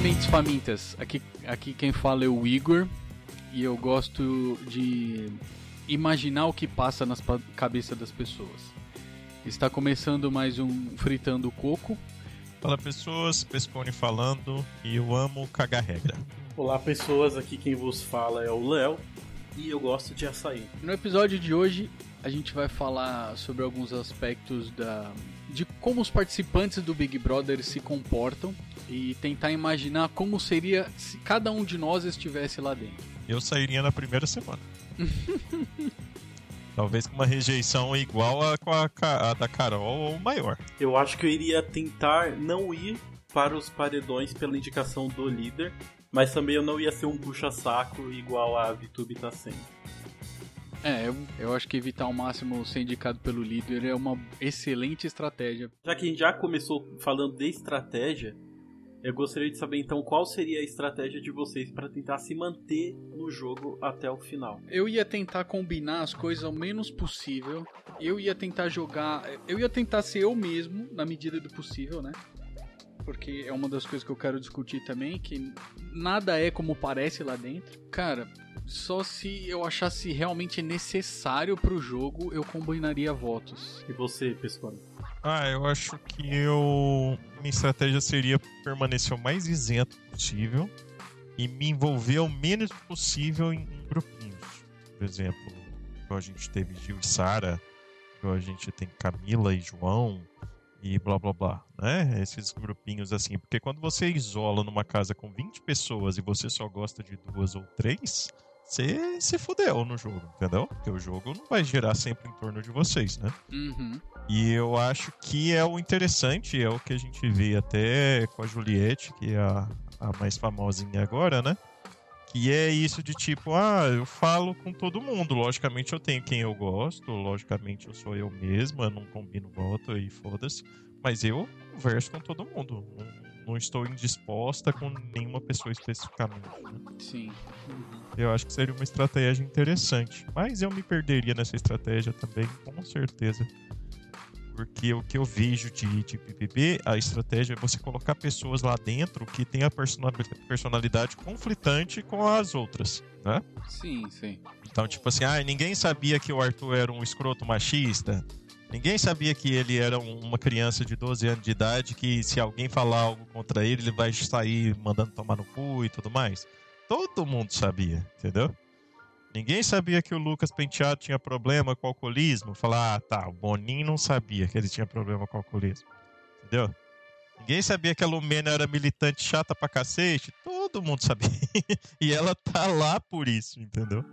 mentes famintas. Aqui, aqui quem fala é o Igor e eu gosto de imaginar o que passa nas cabeças das pessoas. Está começando mais um Fritando Coco. Fala pessoas, Pescone falando e eu amo cagar regra. Olá pessoas, aqui quem vos fala é o Léo e eu gosto de açaí. No episódio de hoje a gente vai falar sobre alguns aspectos da de como os participantes do Big Brother se comportam e tentar imaginar como seria se cada um de nós estivesse lá dentro. Eu sairia na primeira semana. Talvez com uma rejeição igual a, a, a da Carol ou maior. Eu acho que eu iria tentar não ir para os paredões pela indicação do líder, mas também eu não ia ser um puxa-saco igual a VTube tá sendo. É, eu, eu acho que evitar ao máximo ser indicado pelo líder é uma excelente estratégia. Já que a gente já começou falando de estratégia, eu gostaria de saber então qual seria a estratégia de vocês para tentar se manter no jogo até o final. Eu ia tentar combinar as coisas ao menos possível. Eu ia tentar jogar. Eu ia tentar ser eu mesmo, na medida do possível, né? Porque é uma das coisas que eu quero discutir também, que nada é como parece lá dentro. Cara, só se eu achasse realmente necessário pro jogo, eu combinaria votos. E você, pessoal? Ah, eu acho que eu. Minha estratégia seria permanecer o mais isento possível e me envolver o menos possível em, grupinhos. Por exemplo, igual a gente teve Gil e Sara, igual a gente tem Camila e João e blá blá blá, né? Esses grupinhos assim. Porque quando você isola numa casa com 20 pessoas e você só gosta de duas ou três, você se fudeu no jogo, entendeu? Porque o jogo não vai girar sempre em torno de vocês, né? Uhum. E eu acho que é o interessante, é o que a gente vê até com a Juliette, que é a, a mais famosinha agora, né? Que é isso de tipo, ah, eu falo com todo mundo. Logicamente eu tenho quem eu gosto, logicamente eu sou eu mesma, não combino voto e foda-se. Mas eu converso com todo mundo. Não, não, estou indisposta com nenhuma pessoa especificamente. Né? Sim. Eu acho que seria uma estratégia interessante. Mas eu me perderia nessa estratégia também, com certeza. Porque o que eu vejo de, de BBB, a estratégia é você colocar pessoas lá dentro que tem a personalidade conflitante com as outras, né? Sim, sim. Então, tipo assim, ah, ninguém sabia que o Arthur era um escroto machista. Ninguém sabia que ele era uma criança de 12 anos de idade que se alguém falar algo contra ele, ele vai sair mandando tomar no cu e tudo mais. Todo mundo sabia, entendeu? Ninguém sabia que o Lucas Penteado tinha problema com alcoolismo. Falar, ah, tá, o Boninho não sabia que ele tinha problema com alcoolismo. Entendeu? Ninguém sabia que a Lumena era militante chata pra cacete. Todo mundo sabia. e ela tá lá por isso, entendeu?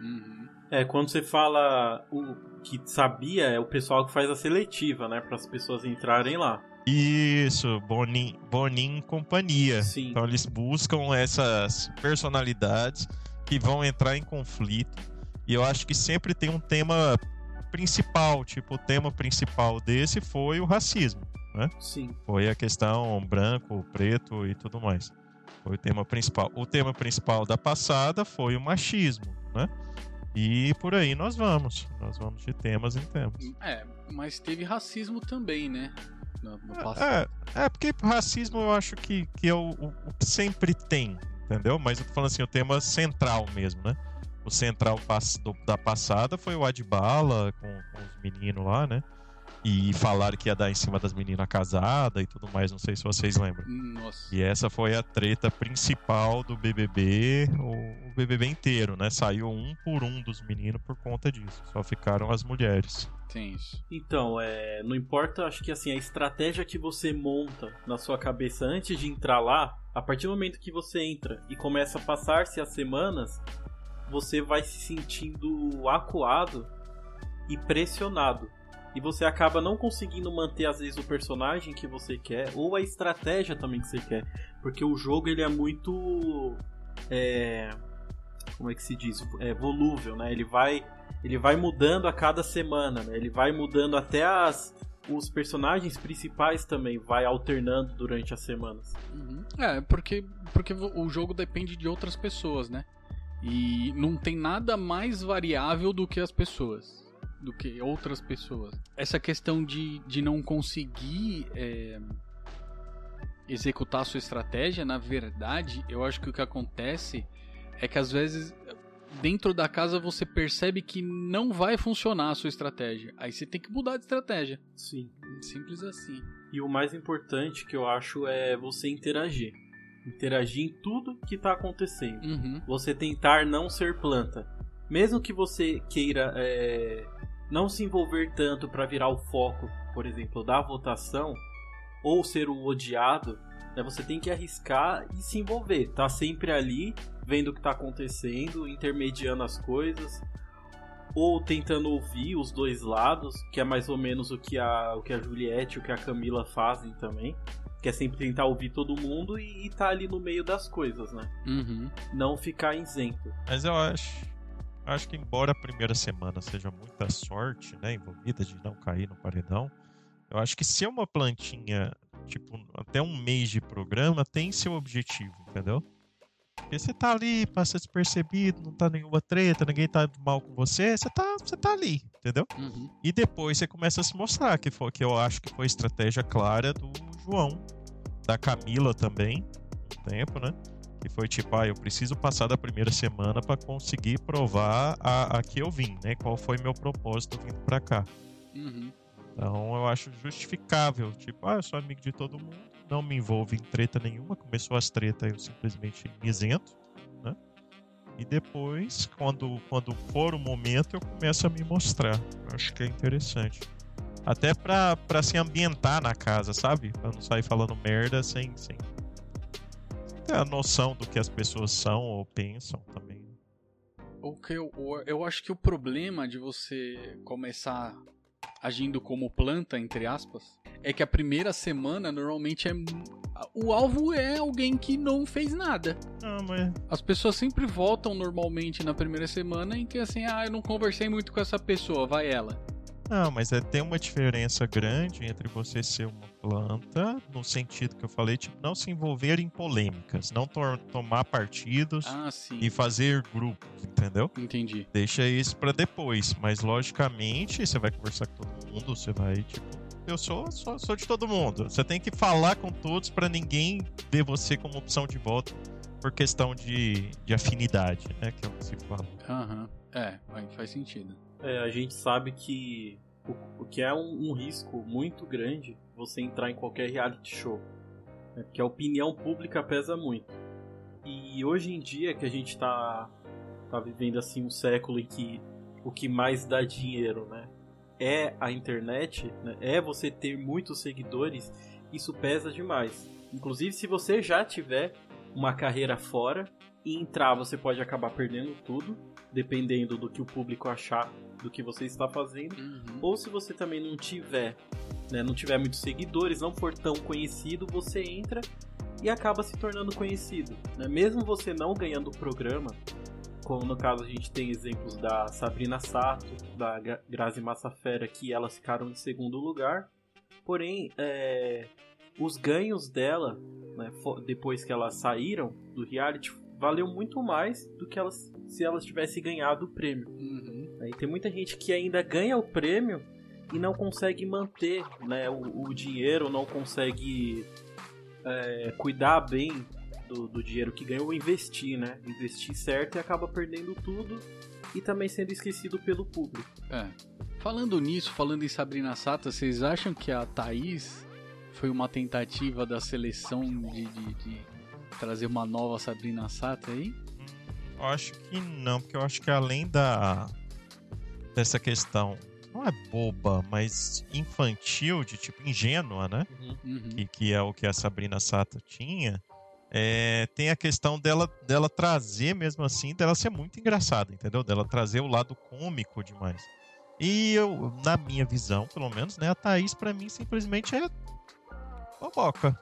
Uhum. É, quando você fala o que sabia, é o pessoal que faz a seletiva, né? Para as pessoas entrarem lá. Isso, Bonin, Bonin e companhia. Sim. Então eles buscam essas personalidades que vão entrar em conflito. E eu acho que sempre tem um tema principal, tipo, o tema principal desse foi o racismo, né? Sim. Foi a questão branco, preto e tudo mais. Foi o tema principal. O tema principal da passada foi o machismo, né? E por aí nós vamos. Nós vamos de temas em temas. É, mas teve racismo também, né? No, no é, é, porque racismo eu acho que, que é o, o, que sempre tem, entendeu? Mas eu tô falando assim, o tema central mesmo, né? O central da passada foi o Adbala com, com os meninos lá, né? E falaram que ia dar em cima das meninas casadas e tudo mais, não sei se vocês lembram. Nossa. E essa foi a treta principal do BBB, o, o BBB inteiro, né? Saiu um por um dos meninos por conta disso. Só ficaram as mulheres. Tem isso. Então, é, não importa, acho que assim, a estratégia que você monta na sua cabeça antes de entrar lá, a partir do momento que você entra e começa a passar-se as semanas, você vai se sentindo acuado e pressionado e você acaba não conseguindo manter às vezes o personagem que você quer ou a estratégia também que você quer, porque o jogo ele é muito é, como é que se diz, é volúvel, né? Ele vai ele vai mudando a cada semana, né? Ele vai mudando até as os personagens principais também vai alternando durante as semanas. Uhum. É, porque porque o jogo depende de outras pessoas, né? E não tem nada mais variável do que as pessoas do que outras pessoas. Essa questão de, de não conseguir é, executar a sua estratégia, na verdade, eu acho que o que acontece é que às vezes dentro da casa você percebe que não vai funcionar a sua estratégia. Aí você tem que mudar de estratégia. Sim. Simples assim. E o mais importante que eu acho é você interagir. Interagir em tudo que está acontecendo. Uhum. Você tentar não ser planta. Mesmo que você queira é, não se envolver tanto para virar o foco, por exemplo, da votação, ou ser o odiado, né, você tem que arriscar e se envolver. Tá sempre ali, vendo o que tá acontecendo, intermediando as coisas, ou tentando ouvir os dois lados, que é mais ou menos o que a, o que a Juliette e o que a Camila fazem também. Que é sempre tentar ouvir todo mundo e, estar tá ali no meio das coisas, né? Uhum. Não ficar isento. Mas eu acho. Acho que embora a primeira semana seja muita sorte, né, envolvida de não cair no paredão, eu acho que ser uma plantinha, tipo, até um mês de programa tem seu objetivo, entendeu? Porque você tá ali, passa despercebido, não tá nenhuma treta, ninguém tá mal com você, você tá, você tá ali, entendeu? Uhum. E depois você começa a se mostrar, que, foi, que eu acho que foi estratégia clara do João, da Camila também, um tempo, né? Que foi tipo, ah, eu preciso passar da primeira semana para conseguir provar a, a que eu vim, né? Qual foi meu propósito vindo para cá. Uhum. Então eu acho justificável, tipo, ah, eu sou amigo de todo mundo, não me envolvo em treta nenhuma, começou as tretas eu simplesmente me isento, né? E depois, quando, quando for o momento, eu começo a me mostrar. Eu acho que é interessante. Até pra, pra se ambientar na casa, sabe? Pra não sair falando merda sem, sem a noção do que as pessoas são ou pensam também. O que eu, eu acho que o problema de você começar agindo como planta, entre aspas, é que a primeira semana normalmente é. O alvo é alguém que não fez nada. Não, mas... As pessoas sempre votam normalmente na primeira semana em que assim, ah, eu não conversei muito com essa pessoa, vai ela. Não, mas é, tem uma diferença grande entre você ser uma planta, no sentido que eu falei, tipo, não se envolver em polêmicas, não to tomar partidos ah, e fazer grupos, entendeu? Entendi. Deixa isso para depois, mas logicamente você vai conversar com todo mundo, você vai, tipo, eu sou, sou, sou de todo mundo. Você tem que falar com todos para ninguém ver você como opção de voto por questão de, de afinidade, né? Que é o que se fala. Aham. Uhum. É, faz sentido. É, a gente sabe que o, o que é um, um, risco muito grande você entrar em qualquer reality show. Né? Porque a opinião pública pesa muito. E hoje em dia que a gente está tá vivendo assim um século em que o que mais dá dinheiro, né? É a internet, né? é você ter muitos seguidores, isso pesa demais. Inclusive se você já tiver uma carreira fora e entrar, você pode acabar perdendo tudo, dependendo do que o público achar do que você está fazendo. Uhum. Ou se você também não tiver, né, não tiver muitos seguidores, não for tão conhecido, você entra e acaba se tornando conhecido. Né? Mesmo você não ganhando o programa, como no caso a gente tem exemplos da Sabrina Sato, da Grazi Massafera, que elas ficaram em segundo lugar. Porém, é, os ganhos dela, né, depois que elas saíram do reality, valeu muito mais do que elas se elas tivessem ganhado o prêmio. Uhum. E tem muita gente que ainda ganha o prêmio e não consegue manter né, o, o dinheiro, não consegue é, cuidar bem do, do, dinheiro que ganhou ou investir, né? Investir certo e acaba perdendo tudo e também sendo esquecido pelo público. É. Falando nisso, falando em Sabrina Sato, vocês acham que a Thaís foi uma tentativa da seleção de, de, de trazer uma nova Sabrina Sato aí? Eu acho que não, porque eu acho que além da dessa questão não é boba, mas infantil, de tipo ingênua, né? Uhum. Que, que é o que a Sabrina Sato tinha. É, tem a questão dela, dela trazer, mesmo assim, dela ser muito engraçada, entendeu? Dela trazer o lado cômico demais. E eu, na minha visão, pelo menos, né, a Thaís, para mim, simplesmente é boboca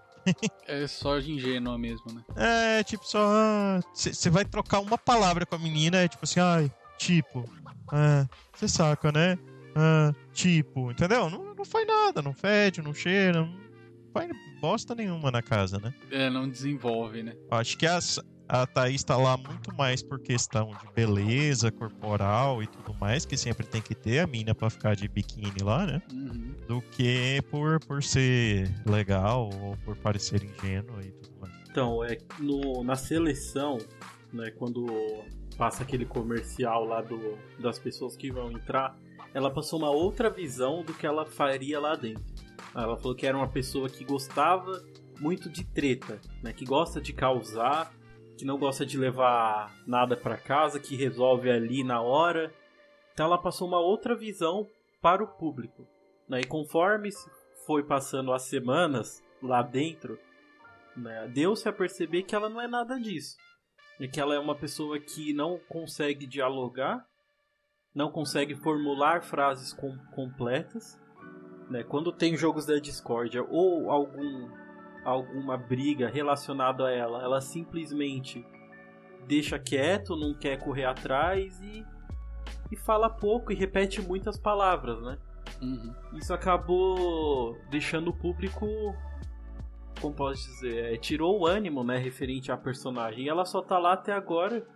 é só ingênua mesmo, né? É, tipo, só. Você ah, vai trocar uma palavra com a menina, é tipo assim, ai, tipo. Você é, saca, né? Ah, tipo, entendeu? Não, não faz nada, não fede, não cheira, não faz bosta nenhuma na casa, né? É, não desenvolve, né? Acho que a, a Thaís tá lá muito mais por questão de beleza corporal e tudo mais, que sempre tem que ter a mina para ficar de biquíni lá, né? Uhum. Do que por, por ser legal ou por parecer ingênua e tudo mais. Então, é no, na seleção, né, quando passa aquele comercial lá do, das pessoas que vão entrar, ela passou uma outra visão do que ela faria lá dentro. Ela falou que era uma pessoa que gostava muito de treta, né, que gosta de causar, que não gosta de levar nada para casa, que resolve ali na hora. Então ela passou uma outra visão para o público. Né? E conforme foi passando as semanas lá dentro, né, deu-se a perceber que ela não é nada disso. E que ela é uma pessoa que não consegue dialogar, não consegue formular frases com completas. Né? Quando tem jogos da discórdia ou algum alguma briga relacionada a ela, ela simplesmente deixa quieto, não quer correr atrás e, e fala pouco e repete muitas palavras, né? Uhum. Isso acabou deixando o público, como posso dizer, é, tirou o ânimo, né, referente à personagem. E ela só tá lá até agora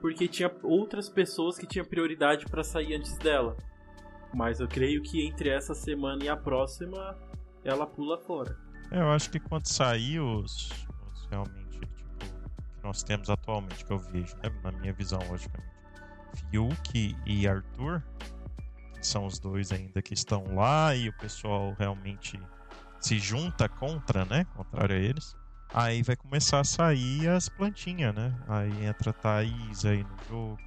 porque tinha outras pessoas que tinham prioridade para sair antes dela. Mas eu creio que entre essa semana e a próxima ela pula fora. É, eu acho que quando sair os, os realmente, tipo, que nós temos atualmente, que eu vejo, né, na minha visão, logicamente, Fiuk e Arthur, que são os dois ainda que estão lá e o pessoal realmente se junta contra, né, contrário a eles, aí vai começar a sair as plantinhas, né, aí entra Thaís aí no jogo,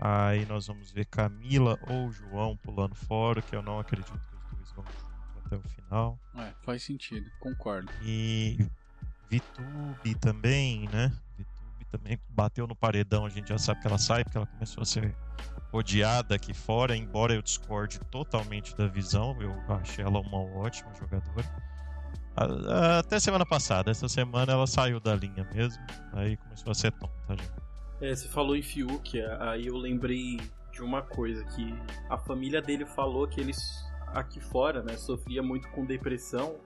aí nós vamos ver Camila ou João pulando fora, que eu não acredito que os dois vão até o final. É, faz sentido, concordo. E Vitube também, né? Vitube também bateu no paredão, a gente já sabe que ela sai, porque ela começou a ser odiada aqui fora, embora eu discorde totalmente da visão, eu achei ela uma ótima jogadora. Até semana passada, essa semana ela saiu da linha mesmo, aí começou a ser tonta já. É, você falou em Fiuk, aí eu lembrei de uma coisa que a família dele falou que eles aqui fora, né, sofria muito com depressão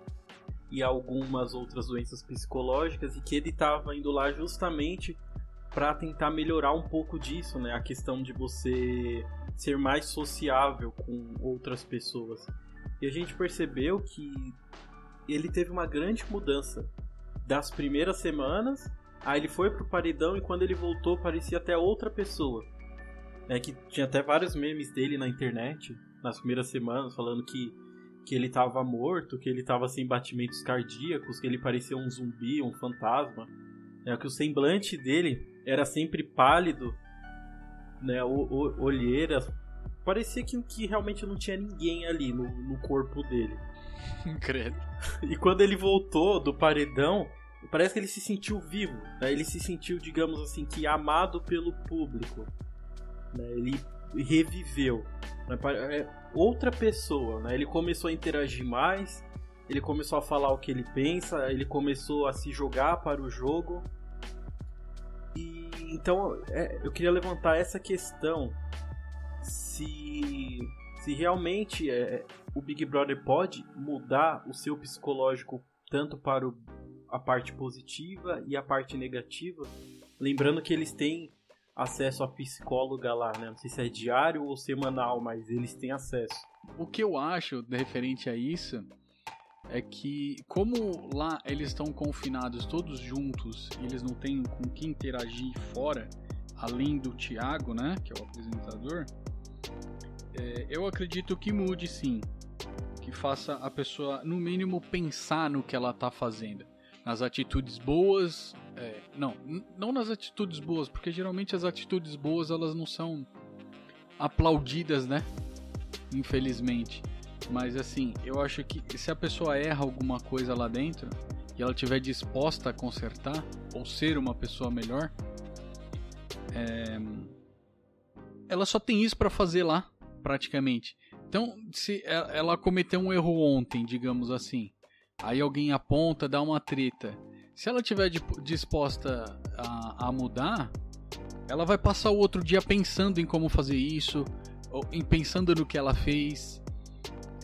e algumas outras doenças psicológicas e que ele estava indo lá justamente para tentar melhorar um pouco disso, né, a questão de você ser mais sociável com outras pessoas. E a gente percebeu que ele teve uma grande mudança das primeiras semanas, aí ele foi pro paredão e quando ele voltou parecia até outra pessoa. É que tinha até vários memes dele na internet nas primeiras semanas, falando que, que ele estava morto, que ele estava sem batimentos cardíacos, que ele parecia um zumbi, um fantasma. É que o semblante dele era sempre pálido, né, o, o, olheira. Parecia que, que realmente não tinha ninguém ali no, no corpo dele. Credo. E quando ele voltou do paredão, parece que ele se sentiu vivo. Né? Ele se sentiu, digamos assim, que amado pelo público. Né? Ele reviveu. Né? É outra pessoa, né? Ele começou a interagir mais, ele começou a falar o que ele pensa, ele começou a se jogar para o jogo. E então é, eu queria levantar essa questão se se realmente é, o Big Brother pode mudar o seu psicológico tanto para o, a parte positiva e a parte negativa, lembrando que eles têm acesso a psicóloga lá, né? Não sei se é diário ou semanal, mas eles têm acesso. O que eu acho referente a isso é que, como lá eles estão confinados todos juntos e eles não têm com quem interagir fora, além do Thiago, né? Que é o apresentador, é, eu acredito que mude sim. Que faça a pessoa, no mínimo, pensar no que ela está fazendo. Nas atitudes boas é, não, não nas atitudes boas, porque geralmente as atitudes boas elas não são aplaudidas, né? Infelizmente. Mas assim, eu acho que se a pessoa erra alguma coisa lá dentro e ela estiver disposta a consertar ou ser uma pessoa melhor, é... ela só tem isso para fazer lá, praticamente. Então, se ela cometeu um erro ontem, digamos assim, aí alguém aponta, dá uma treta se ela tiver disposta a, a mudar, ela vai passar o outro dia pensando em como fazer isso, em pensando no que ela fez,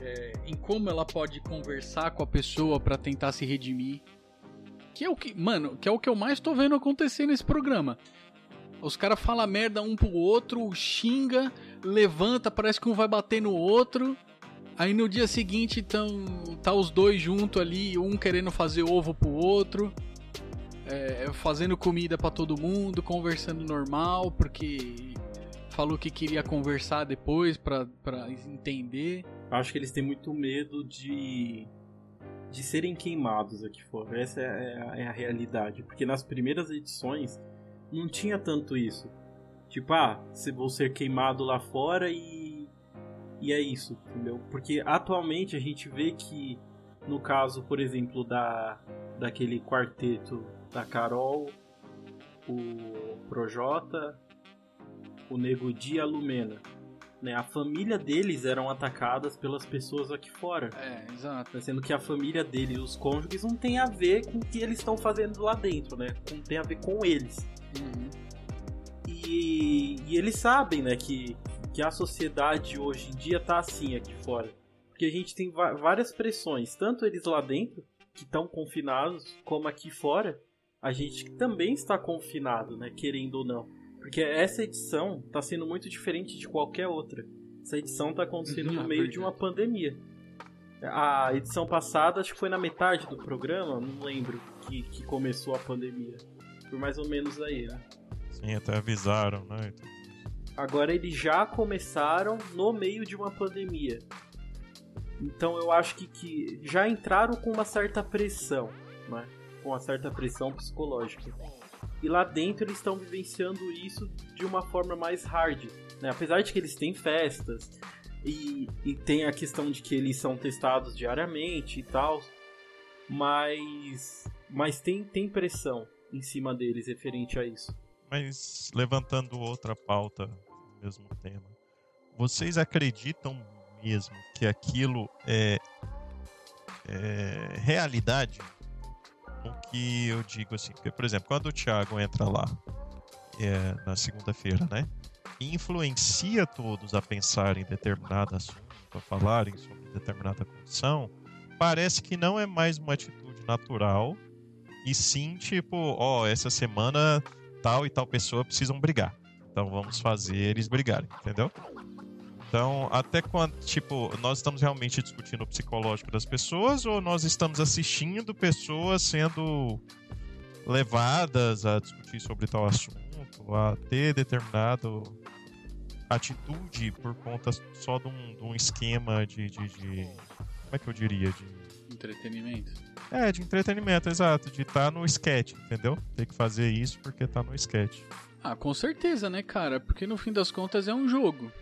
é, em como ela pode conversar com a pessoa para tentar se redimir. Que Que é o que, mano, que é o que eu mais tô vendo acontecer nesse programa. Os caras falam merda um pro outro, xinga, levanta, parece que um vai bater no outro. Aí no dia seguinte tão, tá os dois junto ali, um querendo fazer ovo pro outro, é, fazendo comida para todo mundo, conversando normal, porque falou que queria conversar depois pra entender. Acho que eles têm muito medo de de serem queimados aqui fora. Essa é a, é a realidade. Porque nas primeiras edições não tinha tanto isso. Tipo, ah, se vou ser queimado lá fora e. E é isso, entendeu? Porque atualmente a gente vê que, no caso, por exemplo, da daquele quarteto da Carol, o Projota, o Nego Di e a Lumena né? A família deles eram atacadas pelas pessoas aqui fora. É, exato. Sendo que a família dele e os cônjuges não tem a ver com o que eles estão fazendo lá dentro, né? Não tem a ver com eles. Uhum. E, e, eles sabem, né, que, que a sociedade hoje em dia tá assim aqui fora. Porque a gente tem várias pressões, tanto eles lá dentro, que estão confinados, como aqui fora, a gente também está confinado, né, querendo ou não. Porque essa edição tá sendo muito diferente de qualquer outra. Essa edição tá acontecendo uhum, no meio de uma pandemia. A edição passada, acho que foi na metade do programa, não lembro, que, que começou a pandemia. Por mais ou menos aí, né? Sim, até avisaram, né? Agora eles já começaram no meio de uma pandemia. Então eu acho que, que já entraram com uma certa pressão, né? Com uma certa pressão psicológica. E lá dentro eles estão vivenciando isso de uma forma mais hard. Né? Apesar de que eles têm festas e, e tem a questão de que eles são testados diariamente e tal. Mas, mas tem, tem pressão em cima deles referente a isso. Mas levantando outra pauta mesmo tema, vocês acreditam mesmo que aquilo é, é realidade? o que eu digo assim, porque, por exemplo, quando o Thiago entra lá é, na segunda-feira, né? influencia todos a pensar em determinado assunto, a falarem sobre determinada condição, parece que não é mais uma atitude natural, e sim tipo, ó, oh, essa semana tal e tal pessoa precisam brigar. Então vamos fazer eles brigarem, entendeu? Então, até quando, tipo, nós estamos realmente discutindo o psicológico das pessoas ou nós estamos assistindo pessoas sendo levadas a discutir sobre tal assunto, a ter determinado atitude por conta só de um, de um esquema de, de, de, Como é que eu diria? De entretenimento. É, de entretenimento, exato. De estar tá no sketch, entendeu? Tem que fazer isso porque tá no sketch. Ah, com certeza, né, cara? Porque no fim das contas é um jogo.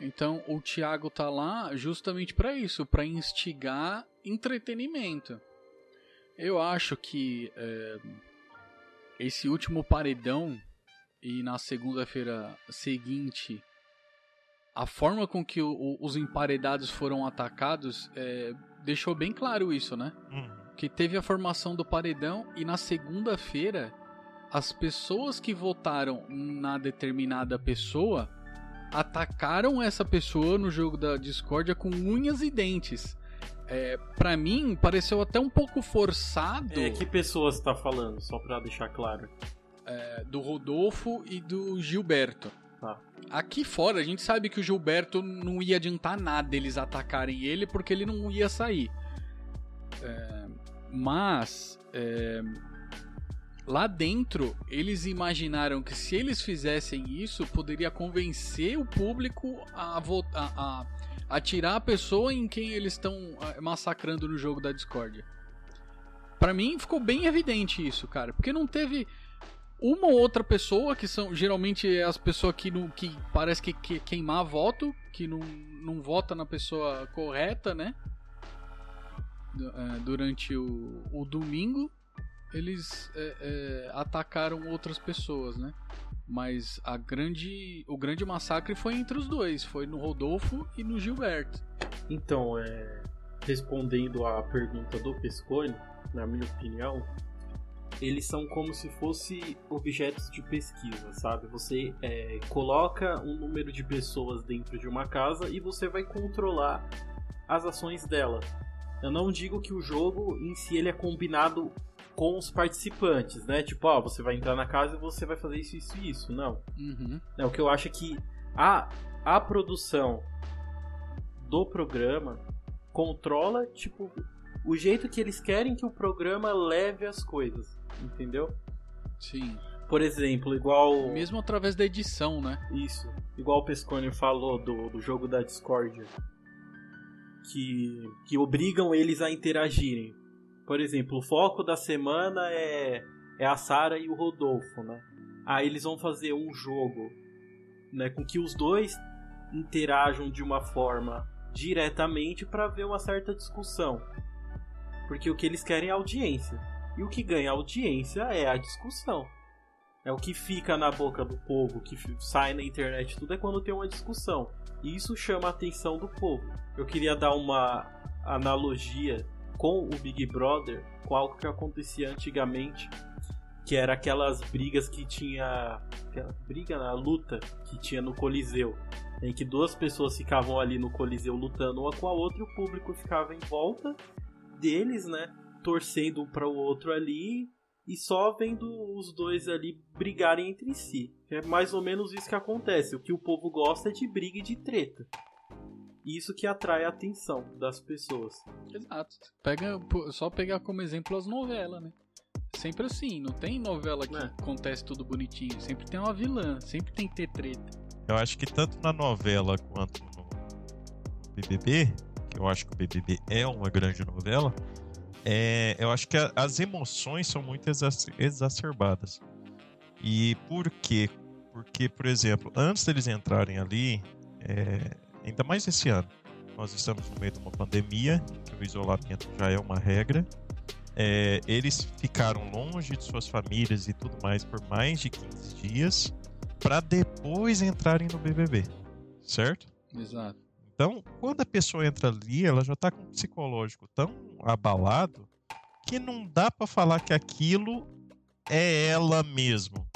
Então o Thiago tá lá justamente para isso, para instigar entretenimento. Eu acho que é, esse último paredão e na segunda-feira seguinte a forma com que o, os emparedados foram atacados é, deixou bem claro isso, né? Uhum. Que teve a formação do paredão e na segunda-feira as pessoas que votaram na determinada pessoa atacaram essa pessoa no jogo da discórdia com unhas e dentes. É, para mim, pareceu até um pouco forçado. É, que pessoas tá falando, só pra deixar claro? É, do Rodolfo e do Gilberto. Tá. Aqui fora, a gente sabe que o Gilberto não ia adiantar nada eles atacarem ele porque ele não ia sair. É, mas é, Lá dentro, eles imaginaram que se eles fizessem isso, poderia convencer o público a, a, a, a tirar a pessoa em quem eles estão massacrando no jogo da Discord. Para mim ficou bem evidente isso, cara, porque não teve uma ou outra pessoa que são geralmente as pessoas que, não, que parece que, que queimar voto, que não, não vota na pessoa correta, né? É, durante o, o domingo eles é, é, atacaram outras pessoas, né? Mas a grande, o grande massacre foi entre os dois, foi no Rodolfo e no Gilberto. Então, é, respondendo à pergunta do Pescone, na minha opinião, eles são como se fossem objetos de pesquisa, sabe? Você é, coloca um número de pessoas dentro de uma casa e você vai controlar as ações dela. Eu não digo que o jogo em si ele é combinado com os participantes, né? Tipo, ó, você vai entrar na casa e você vai fazer isso, isso e isso. Não. Uhum. É, o que eu acho é que a, a produção do programa controla, tipo, o jeito que eles querem que o programa leve as coisas, entendeu? Sim. Por exemplo, igual. Mesmo através da edição, né? Isso. Igual o Pescone falou do, do jogo da Discord. Que, que obrigam eles a interagirem. Por exemplo, o foco da semana é, é a Sara e o Rodolfo, né? Aí eles vão fazer um jogo né, com que os dois interajam de uma forma diretamente para ver uma certa discussão. Porque o que eles querem é audiência. E o que ganha audiência é a discussão. É o que fica na boca do povo, que sai na internet, tudo é quando tem uma discussão. E isso chama a atenção do povo. Eu queria dar uma analogia com o Big Brother, com algo que acontecia antigamente, que era aquelas brigas que tinha. Aquela briga na luta que tinha no Coliseu. Em que duas pessoas ficavam ali no Coliseu lutando uma com a outra e o público ficava em volta deles, né? Torcendo um para o outro ali e só vendo os dois ali brigarem entre si. É mais ou menos isso que acontece. O que o povo gosta é de briga e de treta. Isso que atrai a atenção das pessoas. Exato. Pega, só pegar como exemplo as novelas, né? Sempre assim, não tem novela que é. acontece tudo bonitinho. Sempre tem uma vilã, sempre tem que ter treta. Eu acho que tanto na novela quanto no BBB, eu acho que o BBB é uma grande novela, é, eu acho que a, as emoções são muito exacerbadas. E por quê? Porque, por exemplo, antes deles entrarem ali, é, ainda mais esse ano, nós estamos no meio de uma pandemia, o isolamento já é uma regra. É, eles ficaram longe de suas famílias e tudo mais por mais de 15 dias para depois entrarem no BBB, certo? Exato. Então, quando a pessoa entra ali, ela já está com um psicológico tão abalado que não dá para falar que aquilo é ela mesmo.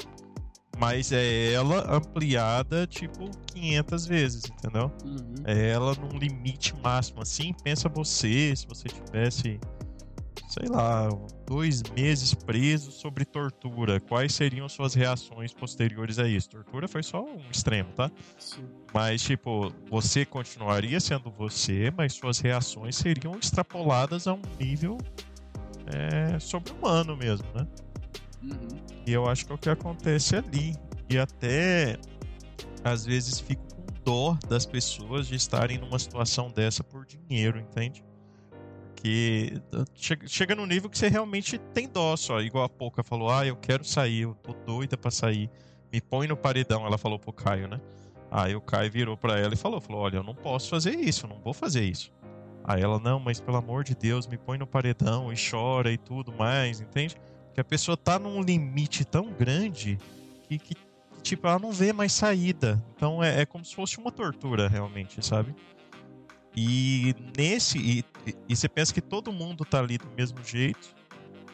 Mas é ela ampliada, tipo, 500 vezes, entendeu? Uhum. É ela num limite máximo, assim. Pensa você, se você tivesse sei lá, dois meses preso sobre tortura, quais seriam suas reações posteriores a isso? Tortura foi só um extremo, tá? Sim. Mas, tipo, você continuaria sendo você, mas suas reações seriam extrapoladas a um nível é, sobre-humano mesmo, né? Uhum. E eu acho que é o que acontece ali. E até, às vezes, fico com dó das pessoas de estarem numa situação dessa por dinheiro, entende? Que chega no nível que você realmente tem dó só. Igual a Pouca falou: Ah, eu quero sair, eu tô doida pra sair. Me põe no paredão, ela falou pro Caio, né? Aí o Caio virou pra ela e falou: falou Olha, eu não posso fazer isso, eu não vou fazer isso. Aí ela: Não, mas pelo amor de Deus, me põe no paredão e chora e tudo mais, entende? Que a pessoa tá num limite tão grande que, que tipo, ela não vê mais saída. Então é, é como se fosse uma tortura, realmente, sabe? E nesse. E, e, você pensa que todo mundo tá ali do mesmo jeito.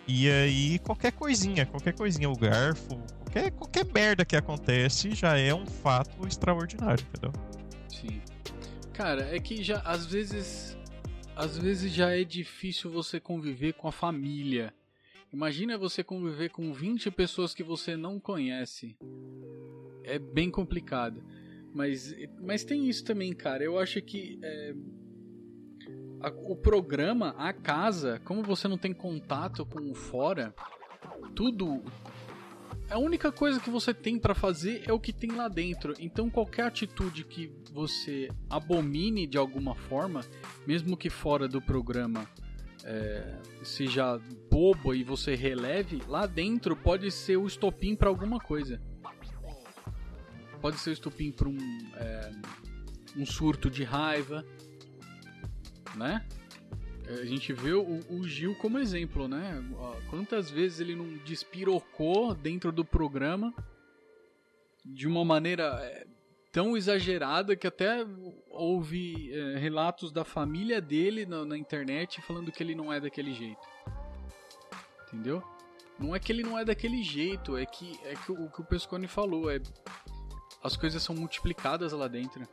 E aí qualquer coisinha, qualquer coisinha, o garfo, qualquer, qualquer merda que acontece já é um fato extraordinário, entendeu? Sim. Cara, é que já às vezes. Às vezes já é difícil você conviver com a família. Imagina você conviver com 20 pessoas que você não conhece. É bem complicado. Mas, mas tem isso também, cara. Eu acho que é, o programa, a casa, como você não tem contato com o fora, tudo. A única coisa que você tem para fazer é o que tem lá dentro. Então qualquer atitude que você abomine de alguma forma, mesmo que fora do programa é, seja boba e você releve, lá dentro pode ser o estopim para alguma coisa pode ser o estupim para um, é, um surto de raiva, né? É, a gente vê o, o, Gil como exemplo, né? Quantas vezes ele não despirocou dentro do programa de uma maneira é, tão exagerada que até houve é, relatos da família dele na, na, internet falando que ele não é daquele jeito. Entendeu? Não é que ele não é daquele jeito, é que é que o, o que o Pescone falou, é as coisas são multiplicadas lá dentro.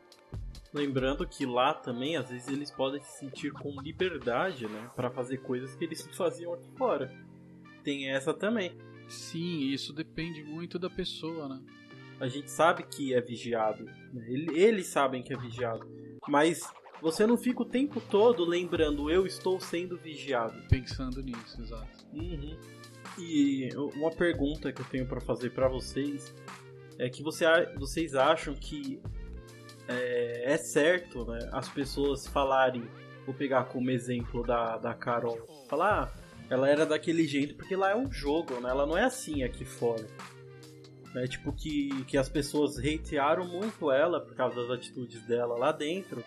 Lembrando que lá também, às vezes, eles podem se sentir com liberdade, né? para fazer coisas que eles faziam aqui fora. Tem essa também. Sim, isso depende muito da pessoa, né? A gente sabe que é vigiado. Né? Eles sabem que é vigiado. Mas você não fica o tempo todo lembrando, eu estou sendo vigiado. Pensando nisso, exato. Uhum. E uma pergunta que eu tenho para fazer para vocês é que você, vocês acham que é, é, certo né, as pessoas falarem, vou pegar como exemplo da, da Carol, falar, ah, ela era daquele jeito porque lá é um jogo, né? Ela não é assim aqui fora. Né? Tipo, que, que as pessoas hatearam muito ela por causa das atitudes dela lá dentro.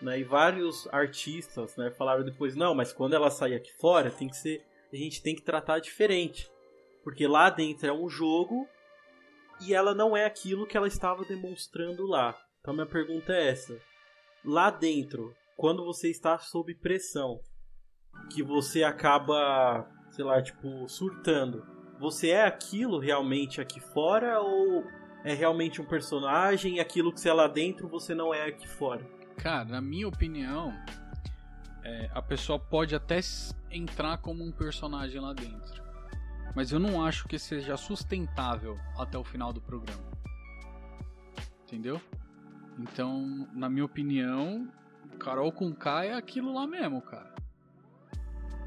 Né? E vários artistas né, falaram depois, não, mas quando ela sair aqui fora, tem que ser. A gente tem que tratar diferente. Porque lá dentro é um jogo e ela não é aquilo que ela estava demonstrando lá. Então minha pergunta é essa. Lá dentro, quando você está sob pressão, que você acaba, sei lá, tipo, surtando, você é aquilo realmente aqui fora ou é realmente um personagem e aquilo que você é lá dentro você não é aqui fora? Cara, na minha opinião, é, a pessoa pode até entrar como um personagem lá dentro. Mas eu não acho que seja sustentável até o final do programa. Entendeu? Então, na minha opinião, Carol com K é aquilo lá mesmo, cara.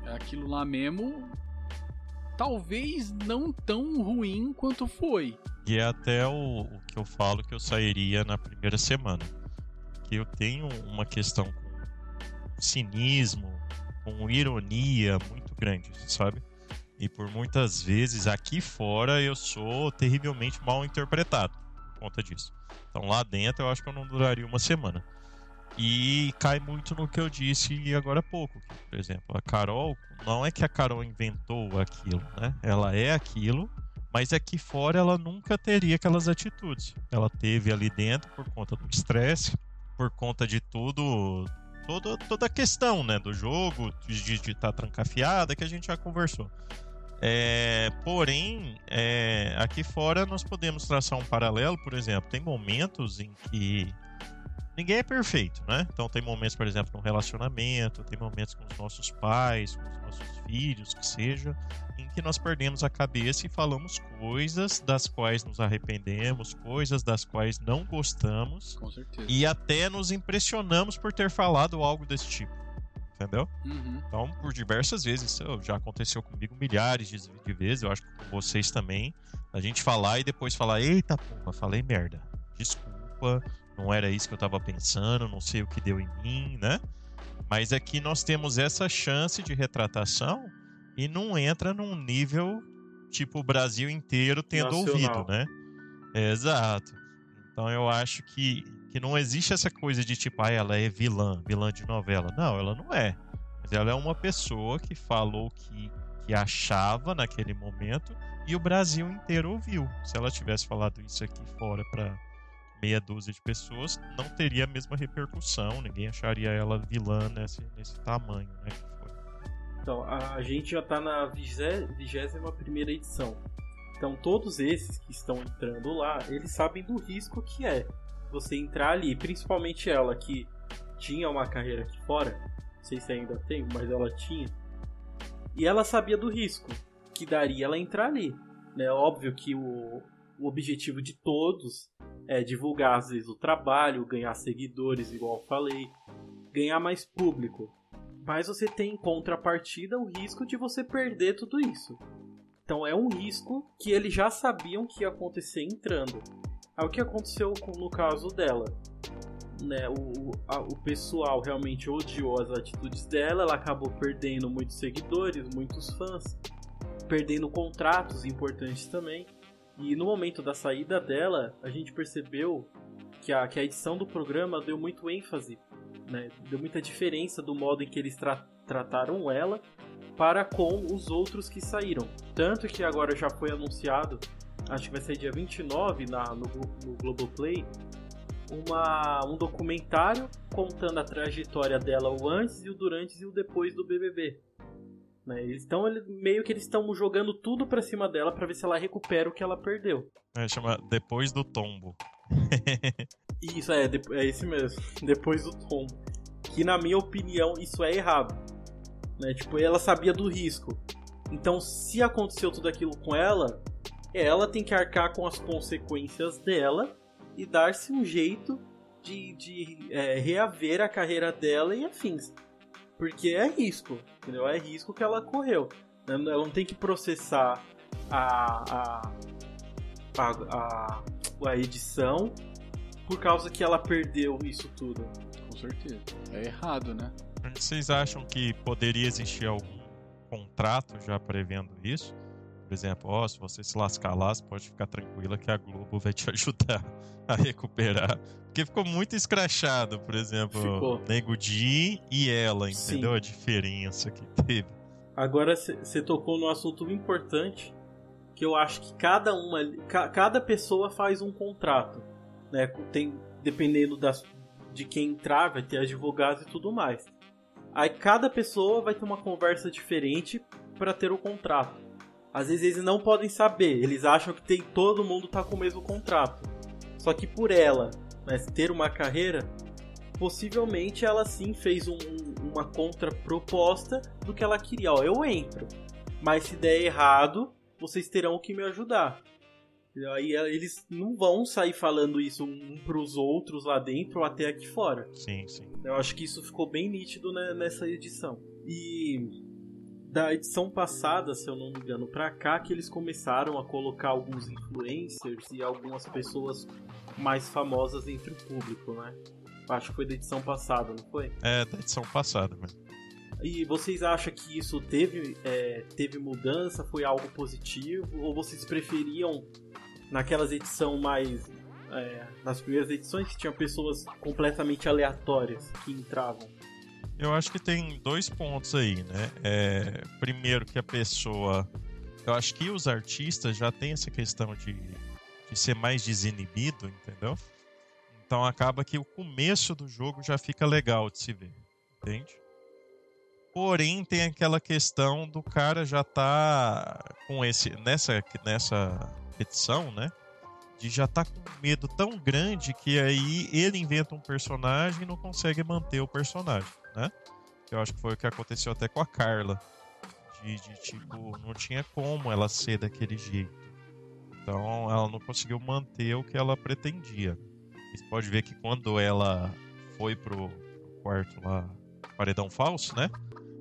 É aquilo lá mesmo. Talvez não tão ruim quanto foi. E é até o, o que eu falo que eu sairia na primeira semana que eu tenho uma questão com cinismo, com ironia muito grande, sabe? E por muitas vezes aqui fora eu sou terrivelmente mal interpretado por conta disso. Então lá dentro eu acho que eu não duraria uma semana. E cai muito no que eu disse agora há pouco. Por exemplo, a Carol, não é que a Carol inventou aquilo, né? Ela é aquilo, mas aqui fora ela nunca teria aquelas atitudes. Ela teve ali dentro por conta do estresse, por conta de tudo, toda, toda a questão né, do jogo, de estar tá trancafiada, que a gente já conversou. É, porém, é, aqui fora nós podemos traçar um paralelo, por exemplo, tem momentos em que ninguém é perfeito, né? Então tem momentos, por exemplo, no relacionamento, tem momentos com os nossos pais, com os nossos filhos, que seja, em que nós perdemos a cabeça e falamos coisas das quais nos arrependemos, coisas das quais não gostamos. Com certeza. E até nos impressionamos por ter falado algo desse tipo. Entendeu? Uhum. Então, por diversas vezes, já aconteceu comigo milhares de, de vezes, eu acho que com vocês também. A gente falar e depois falar: Eita porra, falei merda. Desculpa, não era isso que eu tava pensando, não sei o que deu em mim, né? Mas aqui nós temos essa chance de retratação e não entra num nível tipo o Brasil inteiro tendo Nacional. ouvido, né? É, exato. Então eu acho que, que não existe essa coisa de tipo, ah, ela é vilã, vilã de novela. Não, ela não é. Mas ela é uma pessoa que falou que, que achava naquele momento e o Brasil inteiro ouviu. Se ela tivesse falado isso aqui fora para meia dúzia de pessoas, não teria a mesma repercussão, ninguém acharia ela vilã nesse, nesse tamanho, né? Então, a gente já está na 21 primeira edição. Então, todos esses que estão entrando lá, eles sabem do risco que é você entrar ali, principalmente ela que tinha uma carreira aqui fora, não sei se ainda tem, mas ela tinha. E ela sabia do risco que daria ela entrar ali. Né? Óbvio que o, o objetivo de todos é divulgar às vezes o trabalho, ganhar seguidores, igual eu falei, ganhar mais público. Mas você tem em contrapartida o risco de você perder tudo isso. Então é um risco que eles já sabiam que ia acontecer entrando. É o que aconteceu no caso dela. Né, o, a, o pessoal realmente odiou as atitudes dela, ela acabou perdendo muitos seguidores, muitos fãs, perdendo contratos importantes também. E no momento da saída dela, a gente percebeu que a, que a edição do programa deu muito ênfase, né? deu muita diferença do modo em que eles tra trataram ela para com os outros que saíram. Tanto que agora já foi anunciado, acho que vai sair dia 29 na, no, no Globoplay, uma, um documentário contando a trajetória dela, o antes e o durante e o depois do BBB. Né? Então, ele, meio que eles estão jogando tudo pra cima dela para ver se ela recupera o que ela perdeu. É, chama Depois do Tombo. isso, é, é esse mesmo. Depois do tombo. Que, na minha opinião, isso é errado. Né? Tipo, ela sabia do risco. Então, se aconteceu tudo aquilo com ela, ela tem que arcar com as consequências dela e dar-se um jeito de, de é, reaver a carreira dela e afins. Porque é risco, entendeu? É risco que ela correu. Ela não tem que processar a, a, a, a, a edição por causa que ela perdeu isso tudo. Com certeza. É errado, né? Vocês acham que poderia existir algum contrato já prevendo isso? Por exemplo, ó, oh, se você se lascar lá, você pode ficar tranquila que a Globo vai te ajudar a recuperar. Porque ficou muito escrachado, por exemplo, ficou. Nego Di e ela, entendeu? Sim. A diferença que teve. Agora você tocou num assunto importante que eu acho que cada uma, cada pessoa faz um contrato, né? Tem dependendo das, de quem entrar, vai ter advogados e tudo mais. Aí cada pessoa vai ter uma conversa diferente para ter o contrato. Às vezes eles não podem saber, eles acham que tem todo mundo tá com o mesmo contrato. Só que por ela né, ter uma carreira, possivelmente ela sim fez um, uma contraproposta do que ela queria. Ó, eu entro, mas se der errado, vocês terão que me ajudar. Aí eles não vão sair falando isso um pros outros lá dentro ou até aqui fora. Sim, sim. Eu acho que isso ficou bem nítido né, nessa edição. E da edição passada, se eu não me engano, pra cá, que eles começaram a colocar alguns influencers e algumas pessoas mais famosas entre o público, né? Acho que foi da edição passada, não foi? É, da edição passada mesmo. E vocês acham que isso teve, é, teve mudança? Foi algo positivo? Ou vocês preferiam naquelas edições mais. É, nas primeiras edições que tinham pessoas completamente aleatórias que entravam? Eu acho que tem dois pontos aí, né? É, primeiro que a pessoa. Eu acho que os artistas já têm essa questão de, de ser mais desinibido, entendeu? Então acaba que o começo do jogo já fica legal de se ver, entende? Porém, tem aquela questão do cara já tá com esse nessa nessa edição, né? De já tá com medo tão grande que aí ele inventa um personagem e não consegue manter o personagem, né? Eu acho que foi o que aconteceu até com a Carla. De, de tipo, não tinha como ela ser daquele jeito. Então ela não conseguiu manter o que ela pretendia. Você pode ver que quando ela foi pro, pro quarto lá, paredão falso, né?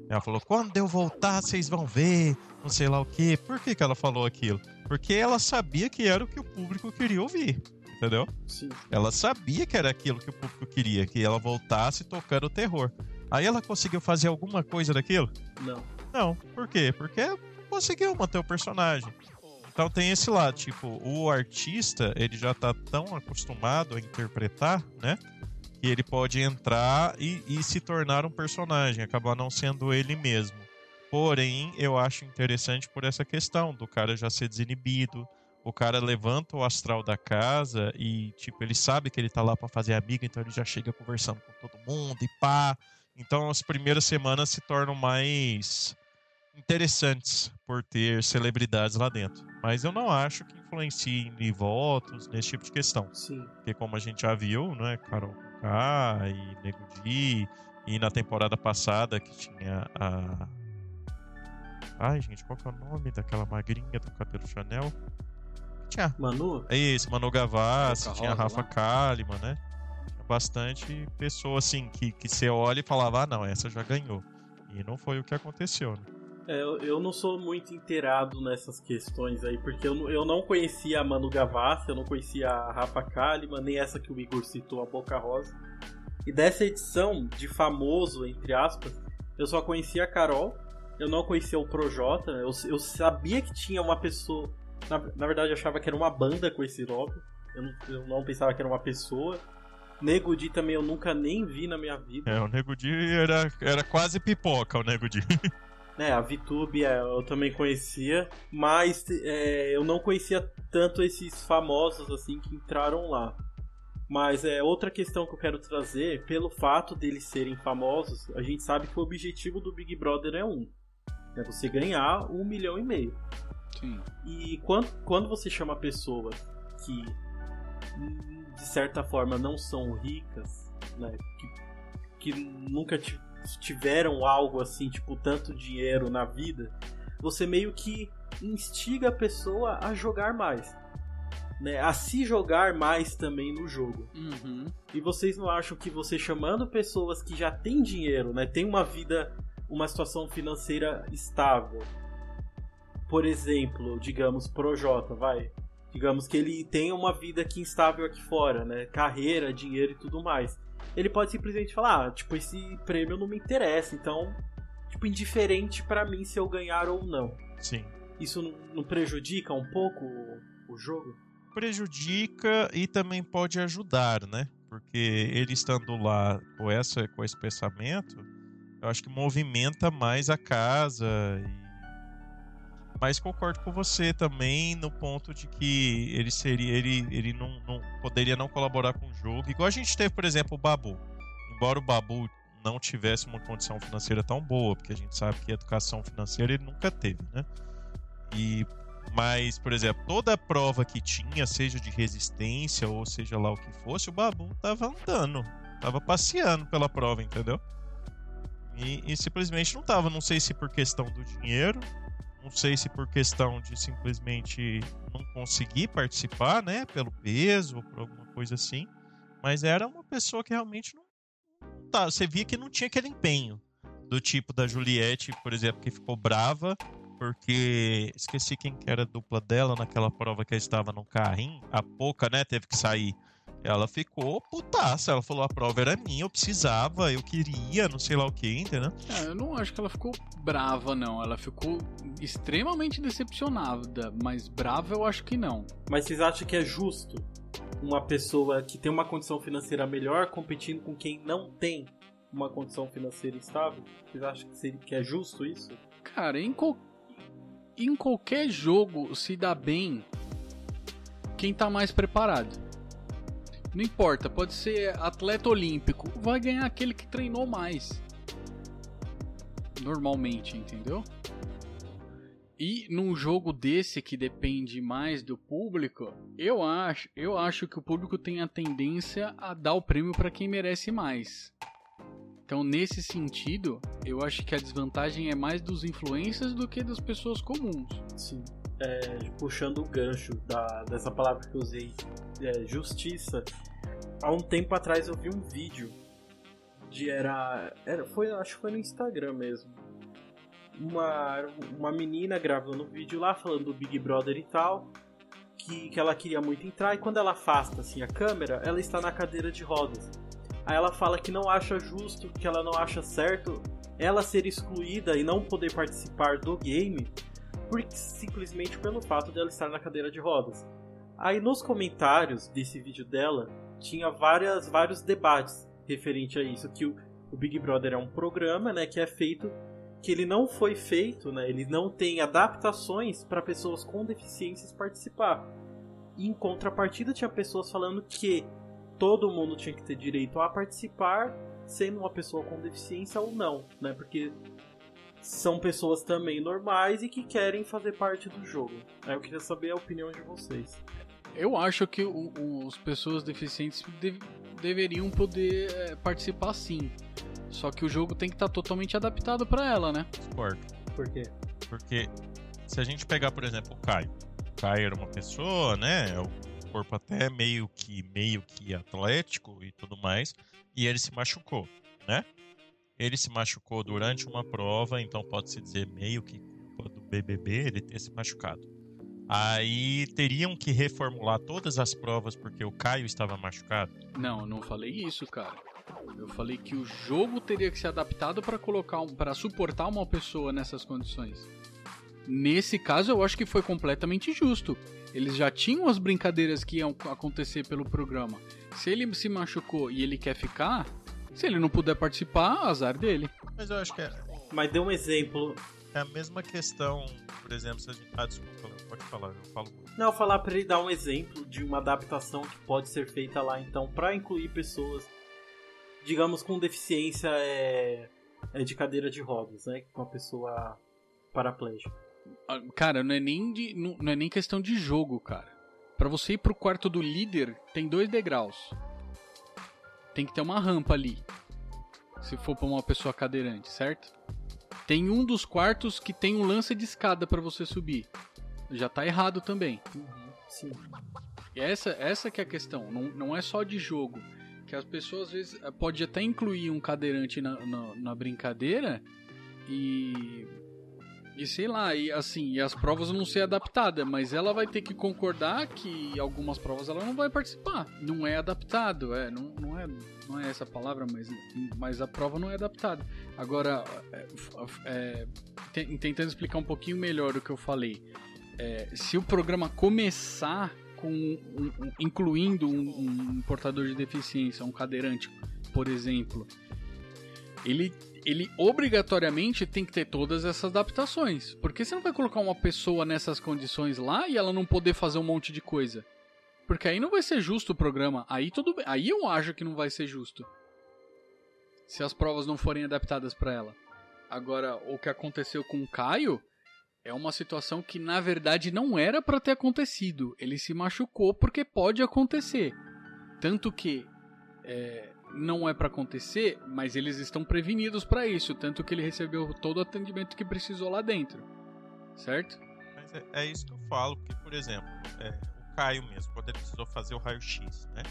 Ela falou: quando eu voltar, vocês vão ver, não sei lá o quê. Por que, que ela falou aquilo? Porque ela sabia que era o que o público queria ouvir. Entendeu? Sim. Ela sabia que era aquilo que o público queria, que ela voltasse tocando o terror. Aí ela conseguiu fazer alguma coisa daquilo? Não. Não. Por quê? Porque conseguiu manter o personagem. Então tem esse lado, tipo, o artista, ele já tá tão acostumado a interpretar, né? Que ele pode entrar e, e se tornar um personagem, acabar não sendo ele mesmo. Porém, eu acho interessante por essa questão do cara já ser desinibido, o cara levanta o astral da casa e, tipo, ele sabe que ele tá lá para fazer amiga, então ele já chega conversando com todo mundo e pá. Então as primeiras semanas se tornam mais interessantes por ter celebridades lá dentro. Mas eu não acho que influencie em votos, nesse tipo de questão. Sim. Porque como a gente já viu, né, Carol K e Nego Di, e na temporada passada que tinha a Ai, gente, qual que é o nome daquela magrinha do cabelo Chanel? Tinha. Manu? É isso, Manu Gavassi, tinha a Rafa Kalimann, né? Bastante pessoa assim que, que você olha e falava, ah, não, essa já ganhou. E não foi o que aconteceu, né? É, eu não sou muito inteirado nessas questões aí, porque eu, eu não conhecia a Manu Gavassi, eu não conhecia a Rafa Kalimann, nem essa que o Igor citou, a Boca Rosa. E dessa edição de famoso, entre aspas, eu só conhecia a Carol, eu não conhecia o Projota, eu, eu sabia que tinha uma pessoa. Na, na verdade, eu achava que era uma banda com esse nome. Eu eu não pensava que era uma pessoa. Nego Di também eu nunca nem vi na minha vida. É, o Nego Di era, era quase pipoca, o Nego Di. É, a VTube é, eu também conhecia, mas é, eu não conhecia tanto esses famosos assim que entraram lá. Mas é outra questão que eu quero trazer, pelo fato deles serem famosos, a gente sabe que o objetivo do Big Brother é um. É você ganhar um milhão e meio. Sim. E quando, quando você chama pessoas que de certa forma não são ricas, né? Que, que nunca tiveram algo assim, tipo, tanto dinheiro na vida, você meio que instiga a pessoa a jogar mais. Né, a se jogar mais também no jogo. Uhum. E vocês não acham que você chamando pessoas que já têm dinheiro, né, tem uma vida, uma situação financeira estável, por exemplo, digamos, Projota, vai, digamos que ele tem uma vida aqui instável aqui fora, né, carreira, dinheiro e tudo mais. Ele pode simplesmente falar, ah, tipo, esse prêmio não me interessa, então, tipo, indiferente para mim se eu ganhar ou não. Sim. Isso não, prejudica um pouco o, o jogo? Prejudica e também pode ajudar, né? Porque ele estando lá com, essa, com esse pensamento, eu acho que movimenta mais a casa. E... Mas concordo com você também no ponto de que ele seria. Ele, ele não, não poderia não colaborar com o jogo. Igual a gente teve, por exemplo, o Babu. Embora o Babu não tivesse uma condição financeira tão boa, porque a gente sabe que educação financeira ele nunca teve, né? E mas, por exemplo, toda prova que tinha, seja de resistência ou seja lá o que fosse, o Babu tava andando, tava passeando pela prova, entendeu? E, e, simplesmente não tava. Não sei se por questão do dinheiro, não sei se por questão de simplesmente não conseguir participar, né? Pelo peso ou por alguma coisa assim. Mas era uma pessoa que realmente não. Tá, você via que não tinha aquele empenho. Do tipo da Juliette, por exemplo, que ficou brava porque esqueci quem que era a dupla dela naquela prova que ela estava no carrinho. A pouca, né, teve que sair. Ela ficou putaça. Ela falou: a prova era minha, eu precisava, eu queria, não sei lá o que, entendeu? É, eu não acho que ela ficou brava, não. Ela ficou extremamente decepcionada, mas brava eu acho que não. Mas vocês acham que é justo uma pessoa que tem uma condição financeira melhor competindo com quem não tem uma condição financeira estável? Vocês acham que, seria, que é justo isso? Cara, em qualquer em qualquer jogo se dá bem quem tá mais preparado. Não importa, pode ser atleta olímpico, vai ganhar aquele que treinou mais. Normalmente, entendeu? E num jogo desse que depende mais do público, eu acho, eu acho que o público tem a tendência a dar o prêmio para quem merece mais. Então, nesse sentido, eu acho que a desvantagem é mais dos influencers do que das pessoas comuns. Sim. É, puxando o gancho da, dessa palavra que eu usei, é, justiça. Há um tempo atrás eu vi um vídeo de era, era foi acho que foi no Instagram mesmo. Uma, uma menina gravando um vídeo lá falando do Big Brother e tal, que, que ela queria muito entrar e quando ela afasta assim a câmera, ela está na cadeira de rodas. Aí ela fala que não acha justo, que ela não acha certo ela ser excluída e não poder participar do game por, simplesmente pelo fato dela estar na cadeira de rodas. Aí nos comentários desse vídeo dela tinha várias, vários debates referente a isso, que o, o Big Brother é um programa, né, que é feito que ele não foi feito, né, ele não tem adaptações para pessoas com deficiências participar. E em contrapartida tinha pessoas falando que todo mundo tinha que ter direito a participar, sendo uma pessoa com deficiência ou não, né? Porque são pessoas também normais e que querem fazer parte do jogo. Aí eu queria saber a opinião de vocês. Eu acho que as pessoas deficientes de, deveriam poder é, participar sim. Só que o jogo tem que estar tá totalmente adaptado para ela, né? Discordo. Por quê? Porque se a gente pegar, por exemplo, o Caio. O Caio era uma pessoa, né? É corpo até meio que meio que atlético e tudo mais, e ele se machucou, né? Ele se machucou durante uma prova, então pode-se dizer meio que culpa do BBB ele ter se machucado. Aí teriam que reformular todas as provas porque o Caio estava machucado? Não, não falei isso, cara. Eu falei que o jogo teria que ser adaptado para colocar para suportar uma pessoa nessas condições. Nesse caso, eu acho que foi completamente justo. Eles já tinham as brincadeiras que iam acontecer pelo programa. Se ele se machucou e ele quer ficar, se ele não puder participar, azar dele. Mas eu acho que é. Mas dê um exemplo. É a mesma questão, por exemplo, se a gente. Ah, desculpa, pode falar, eu falo muito. Não, falar para ele dar um exemplo de uma adaptação que pode ser feita lá, então, para incluir pessoas, digamos, com deficiência é, é de cadeira de rodas, né? Com uma pessoa paraplégica. Ah, cara, não é nem de, não, não é nem questão de jogo, cara. Para você ir pro quarto do líder, tem dois degraus. Tem que ter uma rampa ali. Se for para uma pessoa cadeirante, certo? Tem um dos quartos que tem um lance de escada para você subir. Já tá errado também. Uhum, sim. E essa, essa que é a questão. Não, não é só de jogo. Que as pessoas às vezes pode até incluir um cadeirante na, na, na brincadeira e e sei lá, e assim, e as provas não ser adaptadas, mas ela vai ter que concordar que algumas provas ela não vai participar. Não é adaptado, é, não, não é, não é essa palavra, mas, mas a prova não é adaptada. Agora, é, é, tentando explicar um pouquinho melhor o que eu falei, é, se o programa começar com um, um, incluindo um, um portador de deficiência, um cadeirante, por exemplo, ele ele obrigatoriamente tem que ter todas essas adaptações. Porque você não vai colocar uma pessoa nessas condições lá e ela não poder fazer um monte de coisa. Porque aí não vai ser justo o programa. Aí tudo bem. Aí eu acho que não vai ser justo. Se as provas não forem adaptadas para ela. Agora, o que aconteceu com o Caio é uma situação que na verdade não era para ter acontecido. Ele se machucou porque pode acontecer. Tanto que é, não é para acontecer, mas eles estão prevenidos para isso, tanto que ele recebeu todo o atendimento que precisou lá dentro, certo? Mas é, é isso que eu falo, porque, por exemplo, é, o Caio mesmo, quando ele precisou fazer o raio-x, né?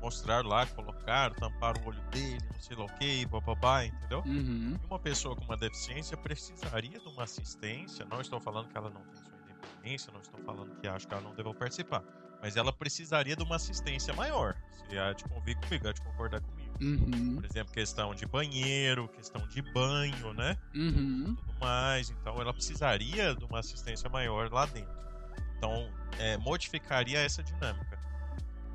Mostraram lá, colocaram, tamparam o olho dele, não sei lá o que, bababá, entendeu? Uhum. E uma pessoa com uma deficiência precisaria de uma assistência, não estou falando que ela não tem sua independência, não estou falando que acho que ela não deva participar mas ela precisaria de uma assistência maior. Se há de convir comigo, há de concordar comigo. Uhum. Por exemplo, questão de banheiro, questão de banho, né? Uhum. Tudo mais. Então ela precisaria de uma assistência maior lá dentro. Então, é, modificaria essa dinâmica.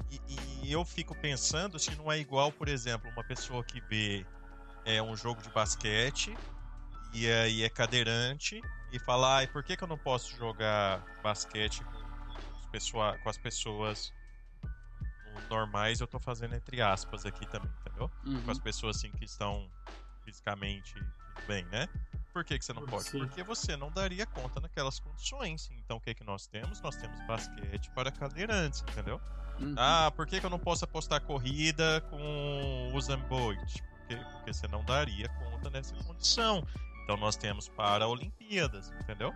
E, e, eu fico pensando se não é igual, por exemplo, uma pessoa que vê é, um jogo de basquete e aí é cadeirante e fala, ah, por que, que eu não posso jogar basquete pessoa, com as pessoas normais, eu tô fazendo entre aspas aqui também, entendeu? Uhum. Com as pessoas assim que estão fisicamente bem, né? Por que, que você não pode? Sim. Porque você não daria conta naquelas condições. Então o que, que nós temos? Nós temos basquete para cadeirantes, entendeu? Uhum. Ah, por que, que eu não posso apostar corrida com o Zamboid? Porque, porque você não daria conta nessa condição. Então nós temos para Olimpíadas, entendeu?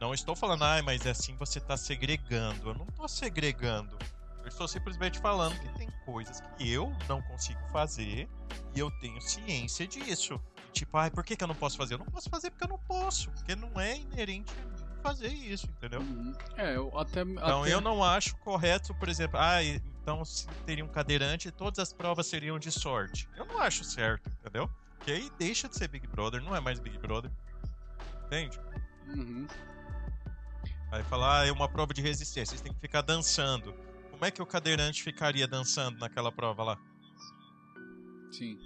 Não estou falando, ah, mas é assim você está segregando. Eu não estou segregando. Eu estou simplesmente falando que tem coisas que eu não consigo fazer e eu tenho ciência disso. Tipo, ah, por que, que eu não posso fazer? Eu não posso fazer porque eu não posso, porque não é inerente a mim fazer isso, entendeu? Uhum. É, eu até. Então até... eu não acho correto, por exemplo, ah, então se teria um cadeirante, todas as provas seriam de sorte. Eu não acho certo, entendeu? Porque aí deixa de ser Big Brother, não é mais Big Brother. Entende? Uhum. Aí fala, ah, é uma prova de resistência, vocês têm que ficar dançando. Como é que o cadeirante ficaria dançando naquela prova lá? Sim.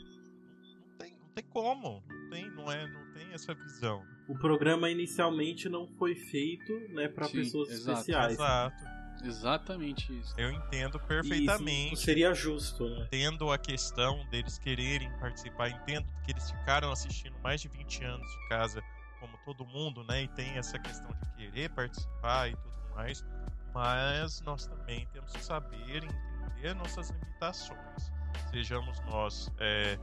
Não tem, não tem como. Não tem, não é, não tem essa visão. O programa inicialmente não foi feito, né, para pessoas exato, especiais. Exato. Exatamente isso. Eu entendo perfeitamente. isso seria justo, né? Entendo a questão deles quererem participar, entendo que eles ficaram assistindo mais de 20 anos de casa como todo mundo, né? E tem essa questão de querer participar e tudo mais. Mas nós também temos que saber entender nossas limitações. Sejamos nós é,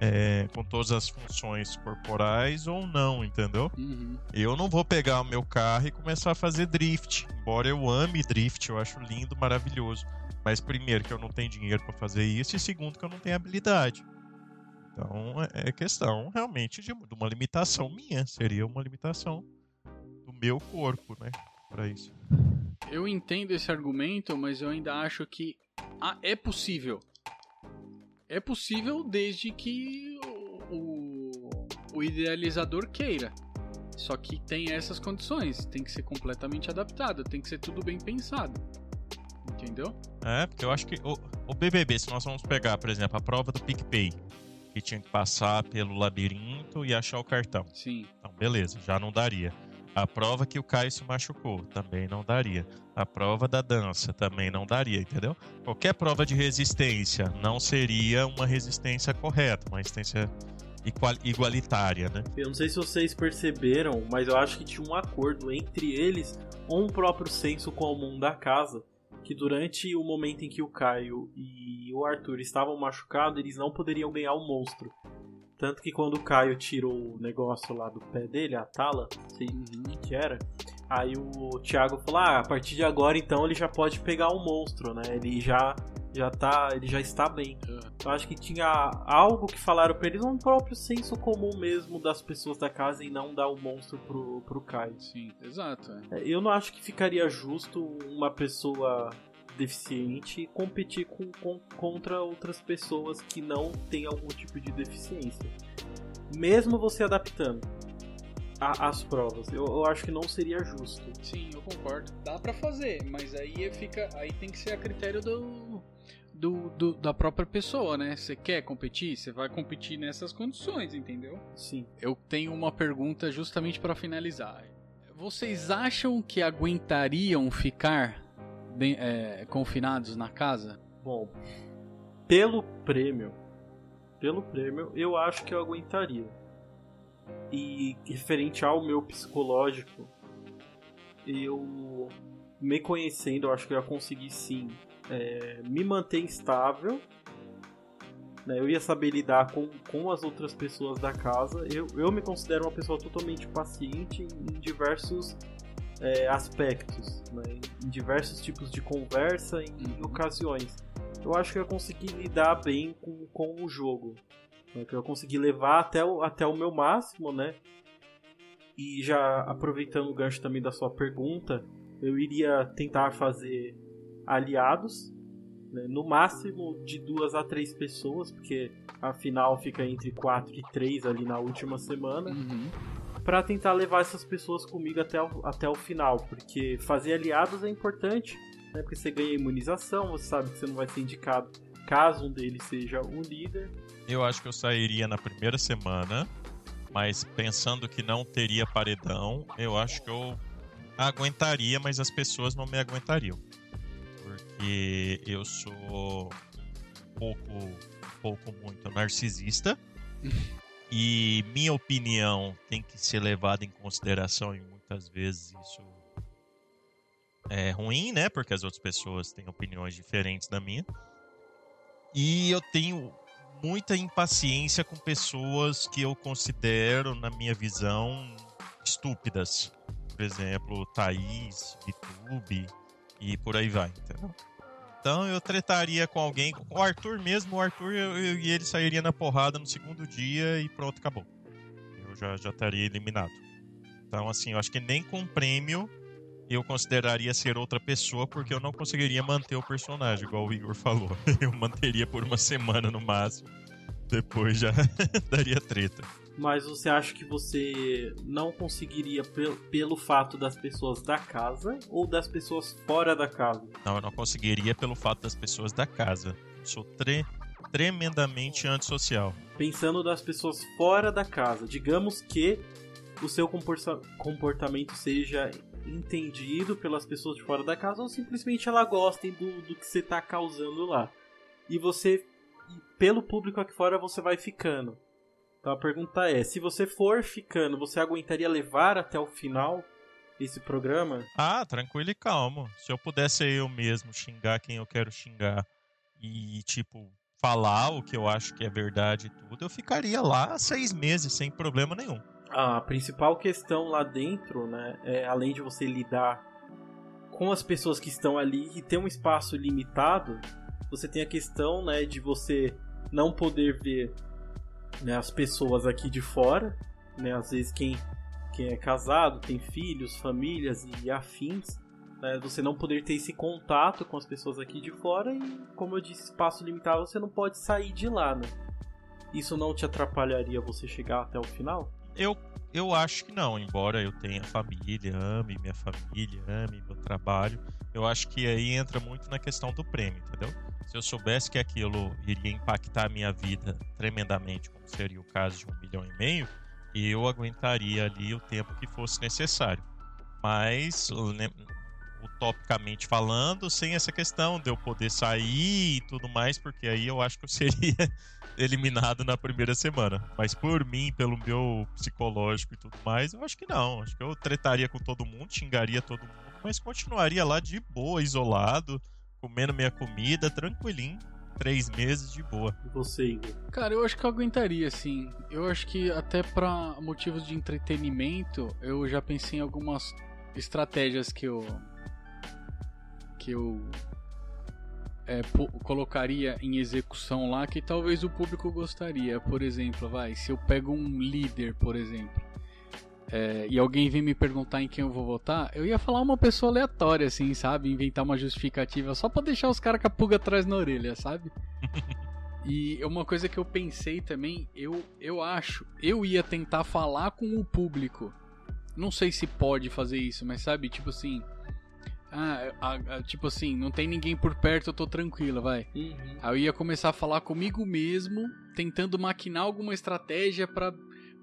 é, com todas as funções corporais ou não, entendeu? Uhum. Eu não vou pegar o meu carro e começar a fazer drift. Embora eu ame drift, eu acho lindo, maravilhoso. Mas primeiro que eu não tenho dinheiro para fazer isso e segundo que eu não tenho habilidade. Então é questão realmente de, de uma limitação minha. Seria uma limitação do meu corpo, né? Para isso. Eu entendo esse argumento, mas eu ainda acho que ah, é possível. É possível desde que o, o, o idealizador queira. Só que tem essas condições, tem que ser completamente adaptado, tem que ser tudo bem pensado. Entendeu? É, porque eu acho que o, o BBB, se nós vamos pegar, por exemplo, a prova do PicPay, que tinha que passar pelo labirinto e achar o cartão. Sim. Então, beleza, já não daria. A prova que o Caio se machucou também não daria. A prova da dança também não daria, entendeu? Qualquer prova de resistência não seria uma resistência correta, uma resistência igual- igualitária, né? Eu não sei se vocês perceberam, mas eu acho que tinha um acordo entre eles ou um próprio senso comum da casa que durante o momento em que o Caio e o Arthur estavam machucados, eles não poderiam ganhar o monstro. Tanto que quando o Caio tirou o negócio lá do pé dele, a tala, sei uhum. que era, aí o Thiago falou: ah, a partir de agora então ele já pode pegar o monstro, né? Ele já já tá, ele já está bem. É. Eu acho que tinha algo que falaram pra eles, um próprio senso comum mesmo das pessoas da casa e não dar o monstro pro, pro Caio. Sim, exato. É. Eu não acho que ficaria justo uma pessoa deficiente competir com, com, contra outras pessoas que não têm algum tipo de deficiência. Mesmo você adaptando a, as provas, eu, eu, acho que não seria justo. Sim, eu concordo. Dá para fazer, mas aí fica, aí tem que ser a critério do, do, do, da própria pessoa, né? Você quer competir, você vai competir nessas condições, entendeu? Sim. Eu tenho uma pergunta justamente para finalizar. Vocês acham que aguentariam ficar é, confinados na casa? Bom, pelo prêmio, pelo prêmio, eu acho que eu aguentaria. E referente ao meu psicológico, eu me conhecendo, eu acho que eu ia conseguir sim é, me manter estável. Né? Eu ia saber lidar com, com as outras pessoas da casa. Eu, eu me considero uma pessoa totalmente paciente em diversos é, aspectos, né? em diversos tipos de conversa, em, em, uhum. ocasiões. Eu acho que eu consegui lidar bem com, com o jogo, né? que eu consegui levar até o, até o meu máximo, né? E já aproveitando o gancho também da sua pergunta, eu iria tentar fazer aliados, né? no máximo de duas a três pessoas, porque a final fica entre quatro e três ali na última semana. Uhum para tentar levar essas pessoas comigo até o, até o final, porque fazer aliados é importante, né? Porque você ganha imunização, você sabe que você não vai ser indicado caso um deles seja o líder. Eu acho que eu sairia na primeira semana, mas pensando que não teria paredão, eu acho que eu aguentaria, mas as pessoas não me aguentariam. Porque eu sou pouco, pouco muito narcisista. E minha opinião tem que ser levada em consideração e muitas vezes isso é ruim, né? Porque as outras pessoas têm opiniões diferentes da minha. E eu tenho muita impaciência com pessoas que eu considero, na minha visão, estúpidas. Por exemplo, Thaís, VTube e por aí vai, entendeu? Então eu tretaria com alguém, com o Arthur mesmo, o Arthur e ele sairia na porrada no segundo dia e pronto, acabou. Eu já, já estaria eliminado. Então, assim, eu acho que nem com prêmio eu consideraria ser outra pessoa, porque eu não conseguiria manter o personagem, igual o Igor falou. Eu manteria por uma semana no máximo. Depois já daria treta mas você acha que você não conseguiria pelo, pelo fato das pessoas da casa ou das pessoas fora da casa? Não, eu não conseguiria pelo fato das pessoas da casa. sou tre tremendamente antissocial. Pensando das pessoas fora da casa, digamos que o seu comportamento seja entendido pelas pessoas de fora da casa ou simplesmente ela gostem do, do que você está causando lá. E você, pelo público aqui fora, você vai ficando. Então a pergunta é: se você for ficando, você aguentaria levar até o final esse programa? Ah, tranquilo e calmo. Se eu pudesse eu mesmo xingar quem eu quero xingar e, tipo, falar o que eu acho que é verdade e tudo, eu ficaria lá seis meses sem problema nenhum. A principal questão lá dentro, né, é além de você lidar com as pessoas que estão ali e ter um espaço limitado, você tem a questão, né, de você não poder ver né, as pessoas aqui de fora, né, às vezes quem, quem é casado, tem filhos, famílias e afins, né, você não poder ter esse contato com as pessoas aqui de fora e, como eu disse, espaço limitado, você não pode sair de lá, né? Isso não te atrapalharia você chegar até o final? Eu, eu acho que não, embora eu tenha família, ame minha família, ame meu trabalho, eu acho que aí entra muito na questão do prêmio, entendeu? Se eu soubesse que aquilo iria impactar a minha vida tremendamente, como seria o caso de um milhão e meio, eu aguentaria ali o tempo que fosse necessário. Mas, utopicamente falando, sem essa questão de eu poder sair e tudo mais, porque aí eu acho que eu seria eliminado na primeira semana. Mas por mim, pelo meu psicológico e tudo mais, eu acho que não. Acho que eu tretaria com todo mundo, xingaria todo mundo, mas continuaria lá de boa, isolado comendo minha comida, tranquilinho. três meses de boa. Você, Igor? Cara, eu acho que eu aguentaria, sim. Eu acho que até pra motivos de entretenimento, eu já pensei em algumas estratégias que eu. que eu. é, colocaria em execução lá que talvez o público gostaria. Por exemplo, vai, se eu pego um líder, por exemplo, é, e alguém vem me perguntar em quem eu vou votar, eu ia falar uma pessoa aleatória, assim, sabe? Inventar uma justificativa só pra deixar os caras com a pulga atrás na orelha, sabe? E uma coisa que eu pensei também, eu, eu acho, eu ia tentar falar com o público. Não sei se pode fazer isso, mas sabe, tipo assim. Ah, a- a- tipo assim, não tem ninguém por perto, eu tô tranquila, vai. Aí eu ia começar a falar comigo mesmo, tentando maquinar alguma estratégia pra,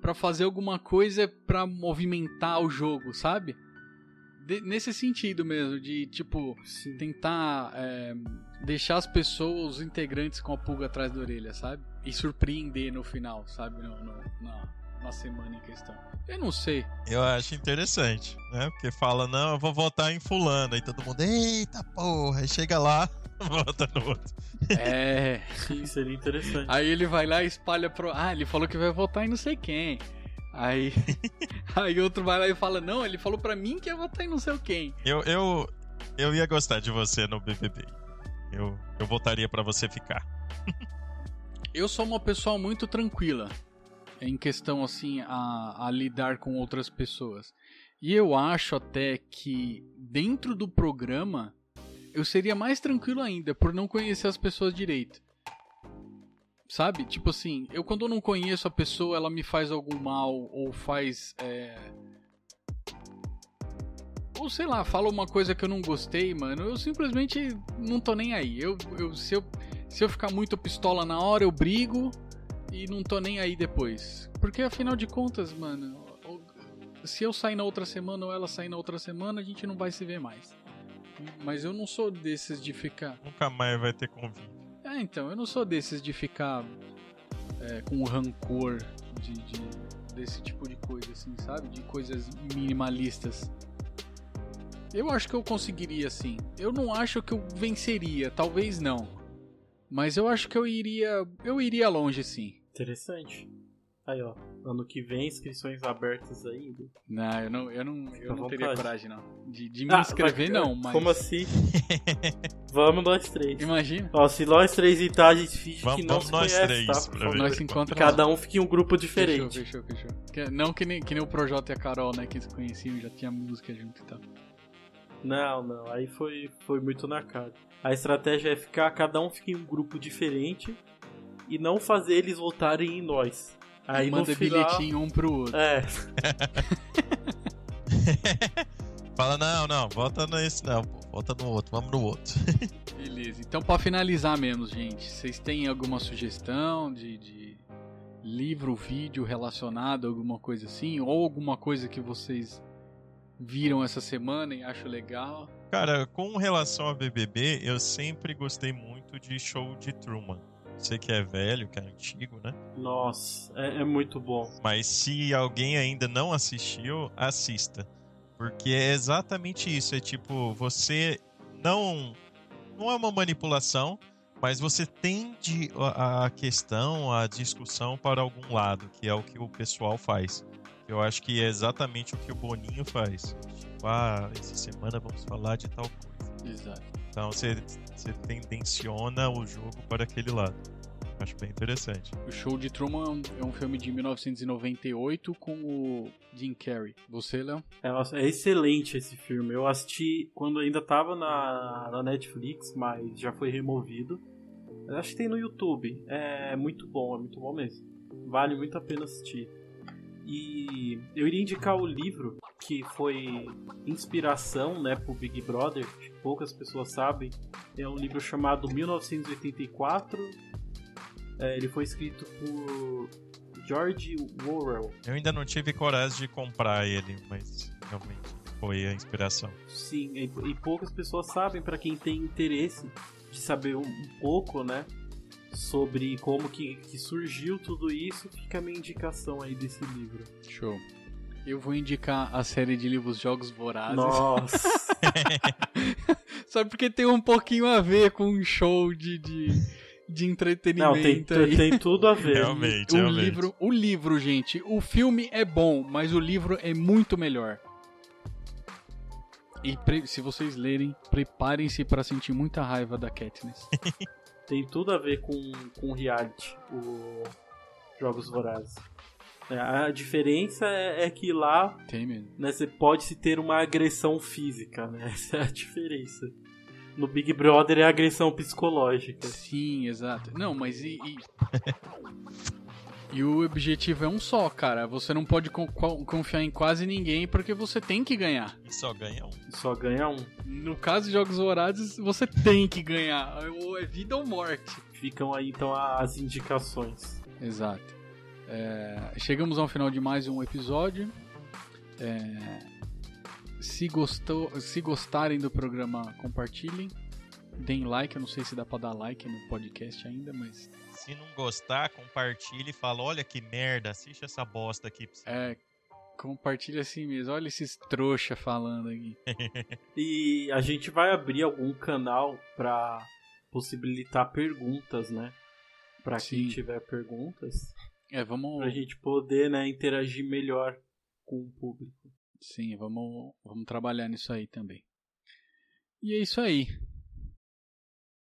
pra fazer alguma coisa pra movimentar o jogo, sabe? De- nesse sentido mesmo, de tipo, Sim. tentar é, deixar as pessoas, os integrantes com a pulga atrás da orelha, sabe? E surpreender no final, sabe? No- no- na, na semana em questão. Eu não sei. Eu acho interessante, né? Porque fala, não, eu vou votar em fulano. Aí todo mundo, eita porra. Aí chega lá, vota no outro. É. Sim, seria interessante. Aí ele vai lá e espalha pro. Ah, ele falou que vai votar em não sei quem. Aí. aí outro vai lá e fala: Não, ele falou pra mim que ia votar em não sei quem. Eu, eu, eu ia gostar de você no BBB. Eu, eu votaria pra você ficar. Eu sou uma pessoa muito tranquila em questão assim a, a lidar com outras pessoas. E eu acho até que dentro do programa eu seria mais tranquilo ainda por não conhecer as pessoas direito. Sabe? Tipo assim, eu quando eu não conheço a pessoa, ela me faz algum mal ou faz. é, Ou sei lá, fala uma coisa que eu não gostei, mano. Eu simplesmente não tô nem aí. Eu, eu, se, eu, se eu ficar muito pistola na hora, eu brigo e não tô nem aí depois. Porque afinal de contas, mano, se eu sair na outra semana ou ela sair na outra semana, a gente não vai se ver mais. Mas eu não sou desses de ficar. Nunca mais vai ter convite. É, então, eu não sou desses de ficar é, com rancor de, de- desse tipo de coisa, assim, sabe? De coisas minimalistas. Eu acho que eu conseguiria, sim. Eu não acho que eu venceria, talvez não. Mas eu acho que eu iria. Eu iria longe, sim. Interessante. Aí, ó. Ano que vem, inscrições abertas aí. Igor. Não, eu não, eu não, eu não teria coragem, não. De, de me Ah, inscrever, mas- não, mas. Como assim? Vamos nós três. Imagina. Ó, se nós três irmos, a gente finge Vamos- que não vamos se nós conhece, três, tá? favor. Nós se encontramos. Cada um fica em um grupo diferente. Fechou, fechou, fechou. Que- Não que nem, que nem o Projota e a Carol, né? Que se conheciam, já tinha música junto e tal. Não, não, aí foi, foi muito na cara. A estratégia é ficar, cada um fica em um grupo diferente e não fazer eles votarem em nós. Aí Manda final, bilhetinho um pro outro. É, Fala, não, não, vota nesse não, pô, vota no outro, vamos no outro. Beleza. Então, pra finalizar mesmo, gente, vocês têm alguma sugestão de, de livro, vídeo relacionado, alguma coisa assim? Ou alguma coisa que vocês viram essa semana e acham legal? Cara, com relação a BBB, eu sempre gostei muito de show de Truman. Sei que é velho, que é antigo, né? nossa, é, é muito bom. Mas se alguém ainda não assistiu, assista. Porque é exatamente isso. É tipo, você não. Não é uma manipulação, mas você tende a a questão, a discussão para algum lado, que é o que o pessoal faz. Eu acho que é exatamente o que o Boninho faz. Tipo, ah, essa semana vamos falar de tal coisa. Exato. Então você, você tendenciona o jogo para aquele lado. Acho bem interessante. O Show de Truman é um, é filme de 1998 com o Jim Carrey. Você, Léo? É, é excelente esse filme. Eu assisti quando ainda tava na, na Netflix, mas já foi removido. Eu acho que tem no YouTube. É muito bom, é muito bom mesmo. Vale muito a pena assistir. E eu iria indicar o livro que foi inspiração né, pro Big Brother, que poucas pessoas sabem. É um livro chamado 1984. É, ele foi escrito por George Orwell. Eu ainda não tive coragem de comprar ele, mas realmente foi a inspiração. Sim, e, poucas pessoas sabem, para quem tem interesse de saber um pouco, né, sobre como que, que surgiu tudo isso, fica a minha indicação aí desse livro. Show. Eu vou indicar a série de livros Jogos Vorazes. Nossa, Só porque tem um pouquinho a ver com um show de, de, de entretenimento Não, tem, aí. tem tudo a ver. Realmente, O realmente. livro, o livro, gente, o filme é bom, mas o livro é muito melhor. E se vocês lerem, preparem-se para sentir muita raiva da Katniss. Tem tudo a ver com, com reality, o Jogos Vorazes. É, a diferença é, é que lá Tem mesmo. né, você pode se ter uma agressão física, né? Essa é a diferença. No Big Brother é agressão psicológica. Sim, exato. Não, mas e. E, e o objetivo é um só, cara. Você não pode co- confiar em quase ninguém porque você tem que ganhar. E só ganha um. Só ganha um. No caso de Jogos Vorazes, você tem que ganhar. Ou é vida ou morte. Ficam aí então as indicações. Exato. É, chegamos ao final de mais um episódio. É, se, gostou, se gostarem do programa, compartilhem. Deem like. Eu não sei se dá pra dar like no podcast ainda, mas Se não gostar, compartilha e fala: olha que merda, assiste essa bosta aqui pra você. é. Compartilha assim mesmo. Olha esses trouxa falando aqui. E a gente vai abrir algum canal pra possibilitar perguntas, né? Pra quem Sim. tiver perguntas, É, vamos. pra gente poder, né, interagir melhor com o público. Sim, vamos, vamos trabalhar nisso aí também. E é isso aí.